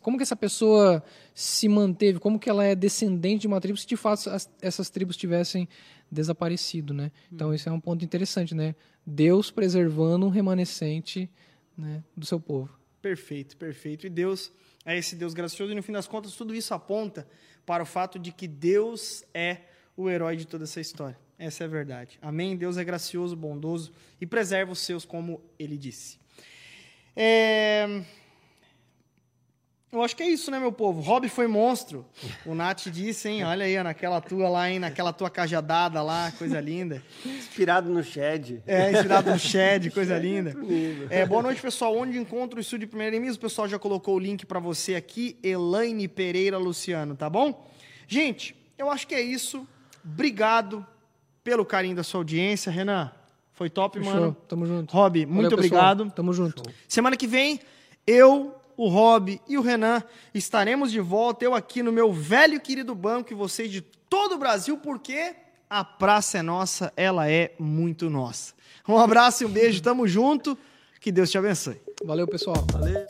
[SPEAKER 3] como que essa pessoa se manteve, como que ela é descendente de uma tribo se de fato as, essas tribos tivessem desaparecido, né? Então esse é um ponto interessante, né? Deus preservando um remanescente né, do seu povo.
[SPEAKER 1] Perfeito, perfeito. E Deus é esse Deus gracioso e no fim das contas tudo isso aponta para o fato de que Deus é o herói de toda essa história. Essa é a verdade. Amém? Deus é gracioso, bondoso e preserva os seus como ele disse. É... Eu acho que é isso, né, meu povo? Rob foi monstro. O Nath disse, hein? Olha aí, naquela tua lá, hein? Naquela tua cajadada lá, coisa linda.
[SPEAKER 2] Inspirado no Shed.
[SPEAKER 1] É, inspirado no Shed, coisa linda. É, boa noite, pessoal. Onde encontra o estúdio Primeiro Inimigo? O pessoal já colocou o link para você aqui. Elaine Pereira Luciano, tá bom? Gente, eu acho que é isso. Obrigado pelo carinho da sua audiência. Renan, foi top, Fechou. mano.
[SPEAKER 3] Tamo junto.
[SPEAKER 1] Rob, muito Valeu, obrigado.
[SPEAKER 3] Pessoal. Tamo junto.
[SPEAKER 1] Semana que vem, eu o Rob e o Renan estaremos de volta, eu aqui no meu velho querido banco e vocês de todo o Brasil, porque a praça é nossa, ela é muito nossa. Um abraço e um beijo, tamo junto, que Deus te abençoe.
[SPEAKER 3] Valeu, pessoal.
[SPEAKER 2] Valeu.